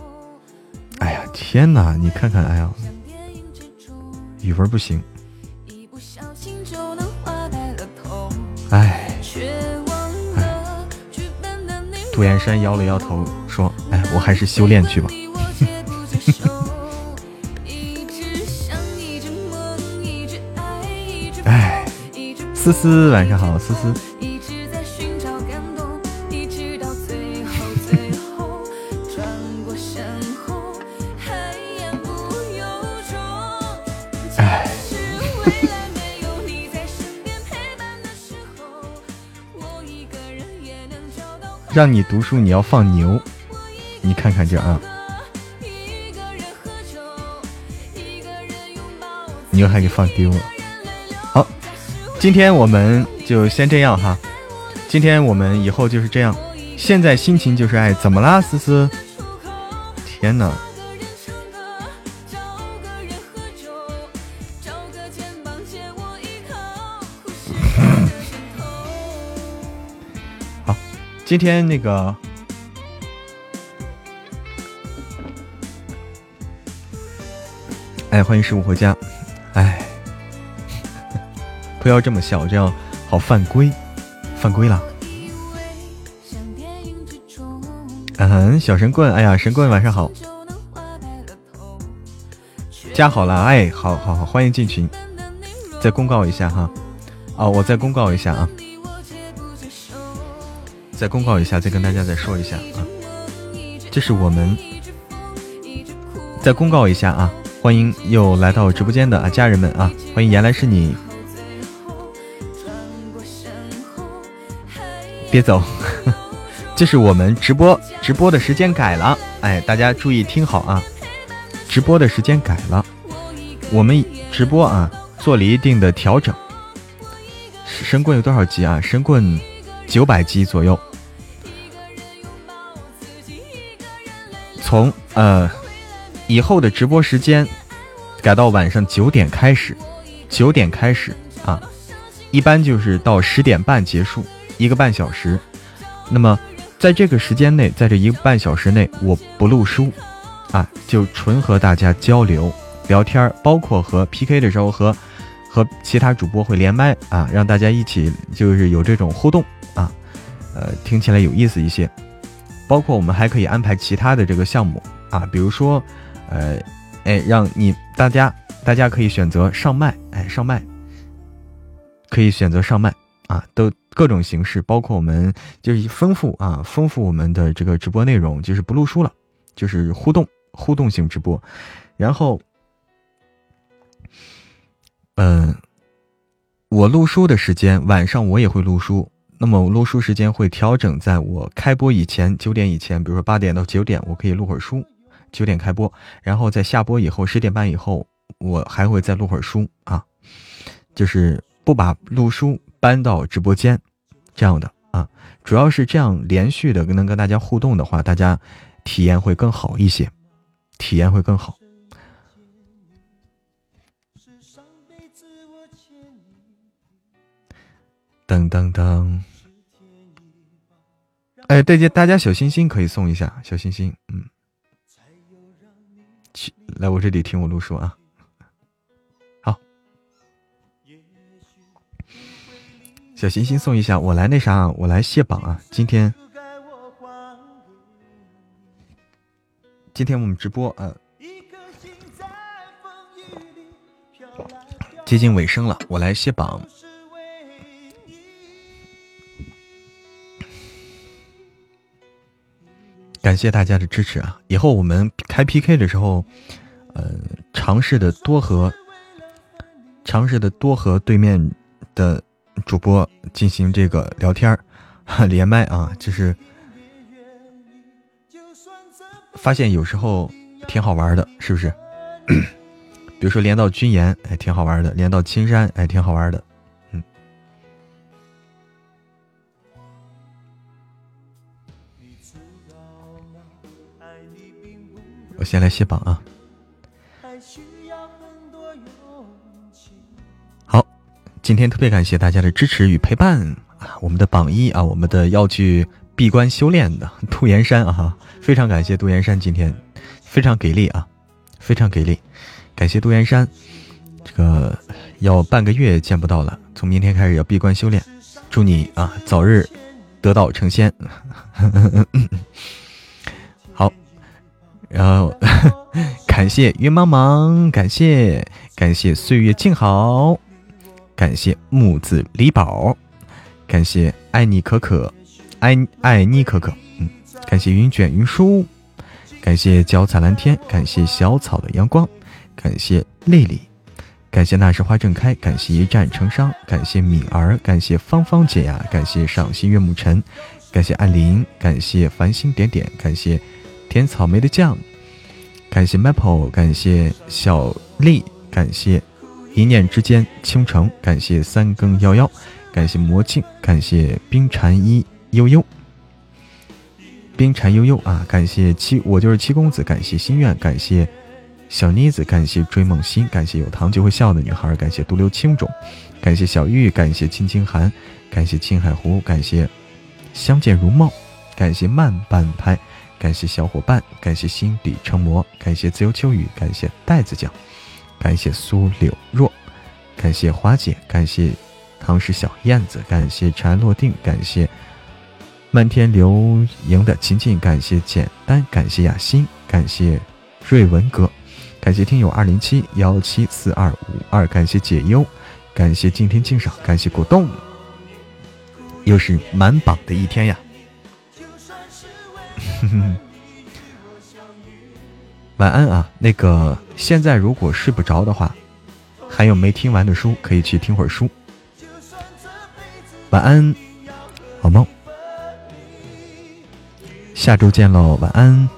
哎呀，天哪，你看看，哎呀，语文不行。哎。杜岩山摇了摇头，说：“哎，我还是修炼去吧。”哎，思思，晚上好，思思。让你读书，你要放牛。你看看这啊，牛还给放丢了。好，今天我们就先这样哈。今天我们以后就是这样。现在心情就是爱，怎么啦，思思？天哪！今天那个。哎，欢迎十五回家。哎，不要这么笑，这样好犯规，犯规了。嗯哼，小神棍，哎呀，神棍晚上好，加好了，哎，好好好，欢迎进群。再公告一下哈，哦，我再公告一下啊，再公告一下，再跟大家再说一下啊，这是我们再公告一下啊。欢迎又来到直播间的啊家人们啊！欢迎原来是你，别走，这是我们直播直播的时间改了，哎，大家注意听好啊！直播的时间改了，我们直播啊做了一定的调整。神棍有多少级啊？神棍九百级左右，从呃。以后的直播时间改到晚上九点开始，九点开始啊，一般就是到十点半结束，一个半小时。那么在这个时间内，在这一个半小时内，我不录书啊，就纯和大家交流聊天，包括和 PK 的时候和和其他主播会连麦啊，让大家一起就是有这种互动啊，呃，听起来有意思一些。包括我们还可以安排其他的这个项目啊，比如说。呃，哎，让你大家大家可以选择上麦，哎，上麦，可以选择上麦啊，都各种形式，包括我们就是丰富啊，丰富我们的这个直播内容，就是不录书了，就是互动互动性直播。然后，嗯，我录书的时间晚上我也会录书，那么录书时间会调整在我开播以前九点以前，比如说八点到九点，我可以录会儿书。九点开播，然后在下播以后十点半以后，我还会再录会儿书啊，就是不把录书搬到直播间这样的啊，主要是这样连续的能跟大家互动的话，大家体验会更好一些，体验会更好。噔噔噔，哎，大家大家小心心可以送一下小心心，嗯。来我这里听我录书啊！好，小心心送一下，我来那啥，我来卸榜啊！今天，今天我们直播啊，接近尾声了，我来卸榜。谢大家的支持啊！以后我们开 PK 的时候，呃，尝试的多和尝试的多和对面的主播进行这个聊天儿 连麦啊，就是发现有时候挺好玩的，是不是？比如说连到军岩，哎，挺好玩的；连到青山，哎，挺好玩的。我先来卸榜啊！好，今天特别感谢大家的支持与陪伴啊！我们的榜一啊，我们的要去闭关修炼的杜岩山啊，非常感谢杜岩山今天非常给力啊，非常给力，感谢杜岩山，这个要半个月见不到了，从明天开始要闭关修炼，祝你啊早日得道成仙。然后，感谢云茫茫，感谢感谢岁月静好，感谢木子李宝，感谢爱你可可，爱爱你可可，嗯，感谢云卷云舒，感谢脚踩蓝天，感谢小草的阳光，感谢丽丽，感谢那时花正开，感谢一战成伤，感谢敏儿，感谢芳芳姐呀，感谢赏心悦目晨，感谢艾琳，感谢繁星点点，感谢甜草莓的酱，感谢 Maple，感谢小丽，感谢一念之间倾城，感谢三更幺幺，感谢魔镜，感谢冰蝉一悠悠，冰蝉悠悠啊，感谢七，我就是七公子，感谢心愿，感谢小妮子，感谢追梦心，感谢有糖就会笑的女孩，感谢独留青种，感谢小玉，感谢青青寒，感谢青海湖，感谢。相见如梦，感谢慢半拍，感谢小伙伴，感谢心底成魔，感谢自由秋雨，感谢袋子酱，感谢苏柳若，感谢花姐，感谢唐氏小燕子，感谢尘埃落定，感谢漫天流萤的琴琴，感谢简单，感谢雅欣，感谢瑞文哥，感谢听友二零七幺七四二五二，感谢解忧，感谢敬天敬赏，感谢果冻。又是满榜的一天呀！晚安啊，那个现在如果睡不着的话，还有没听完的书可以去听会儿书。晚安，好梦，下周见喽，晚安。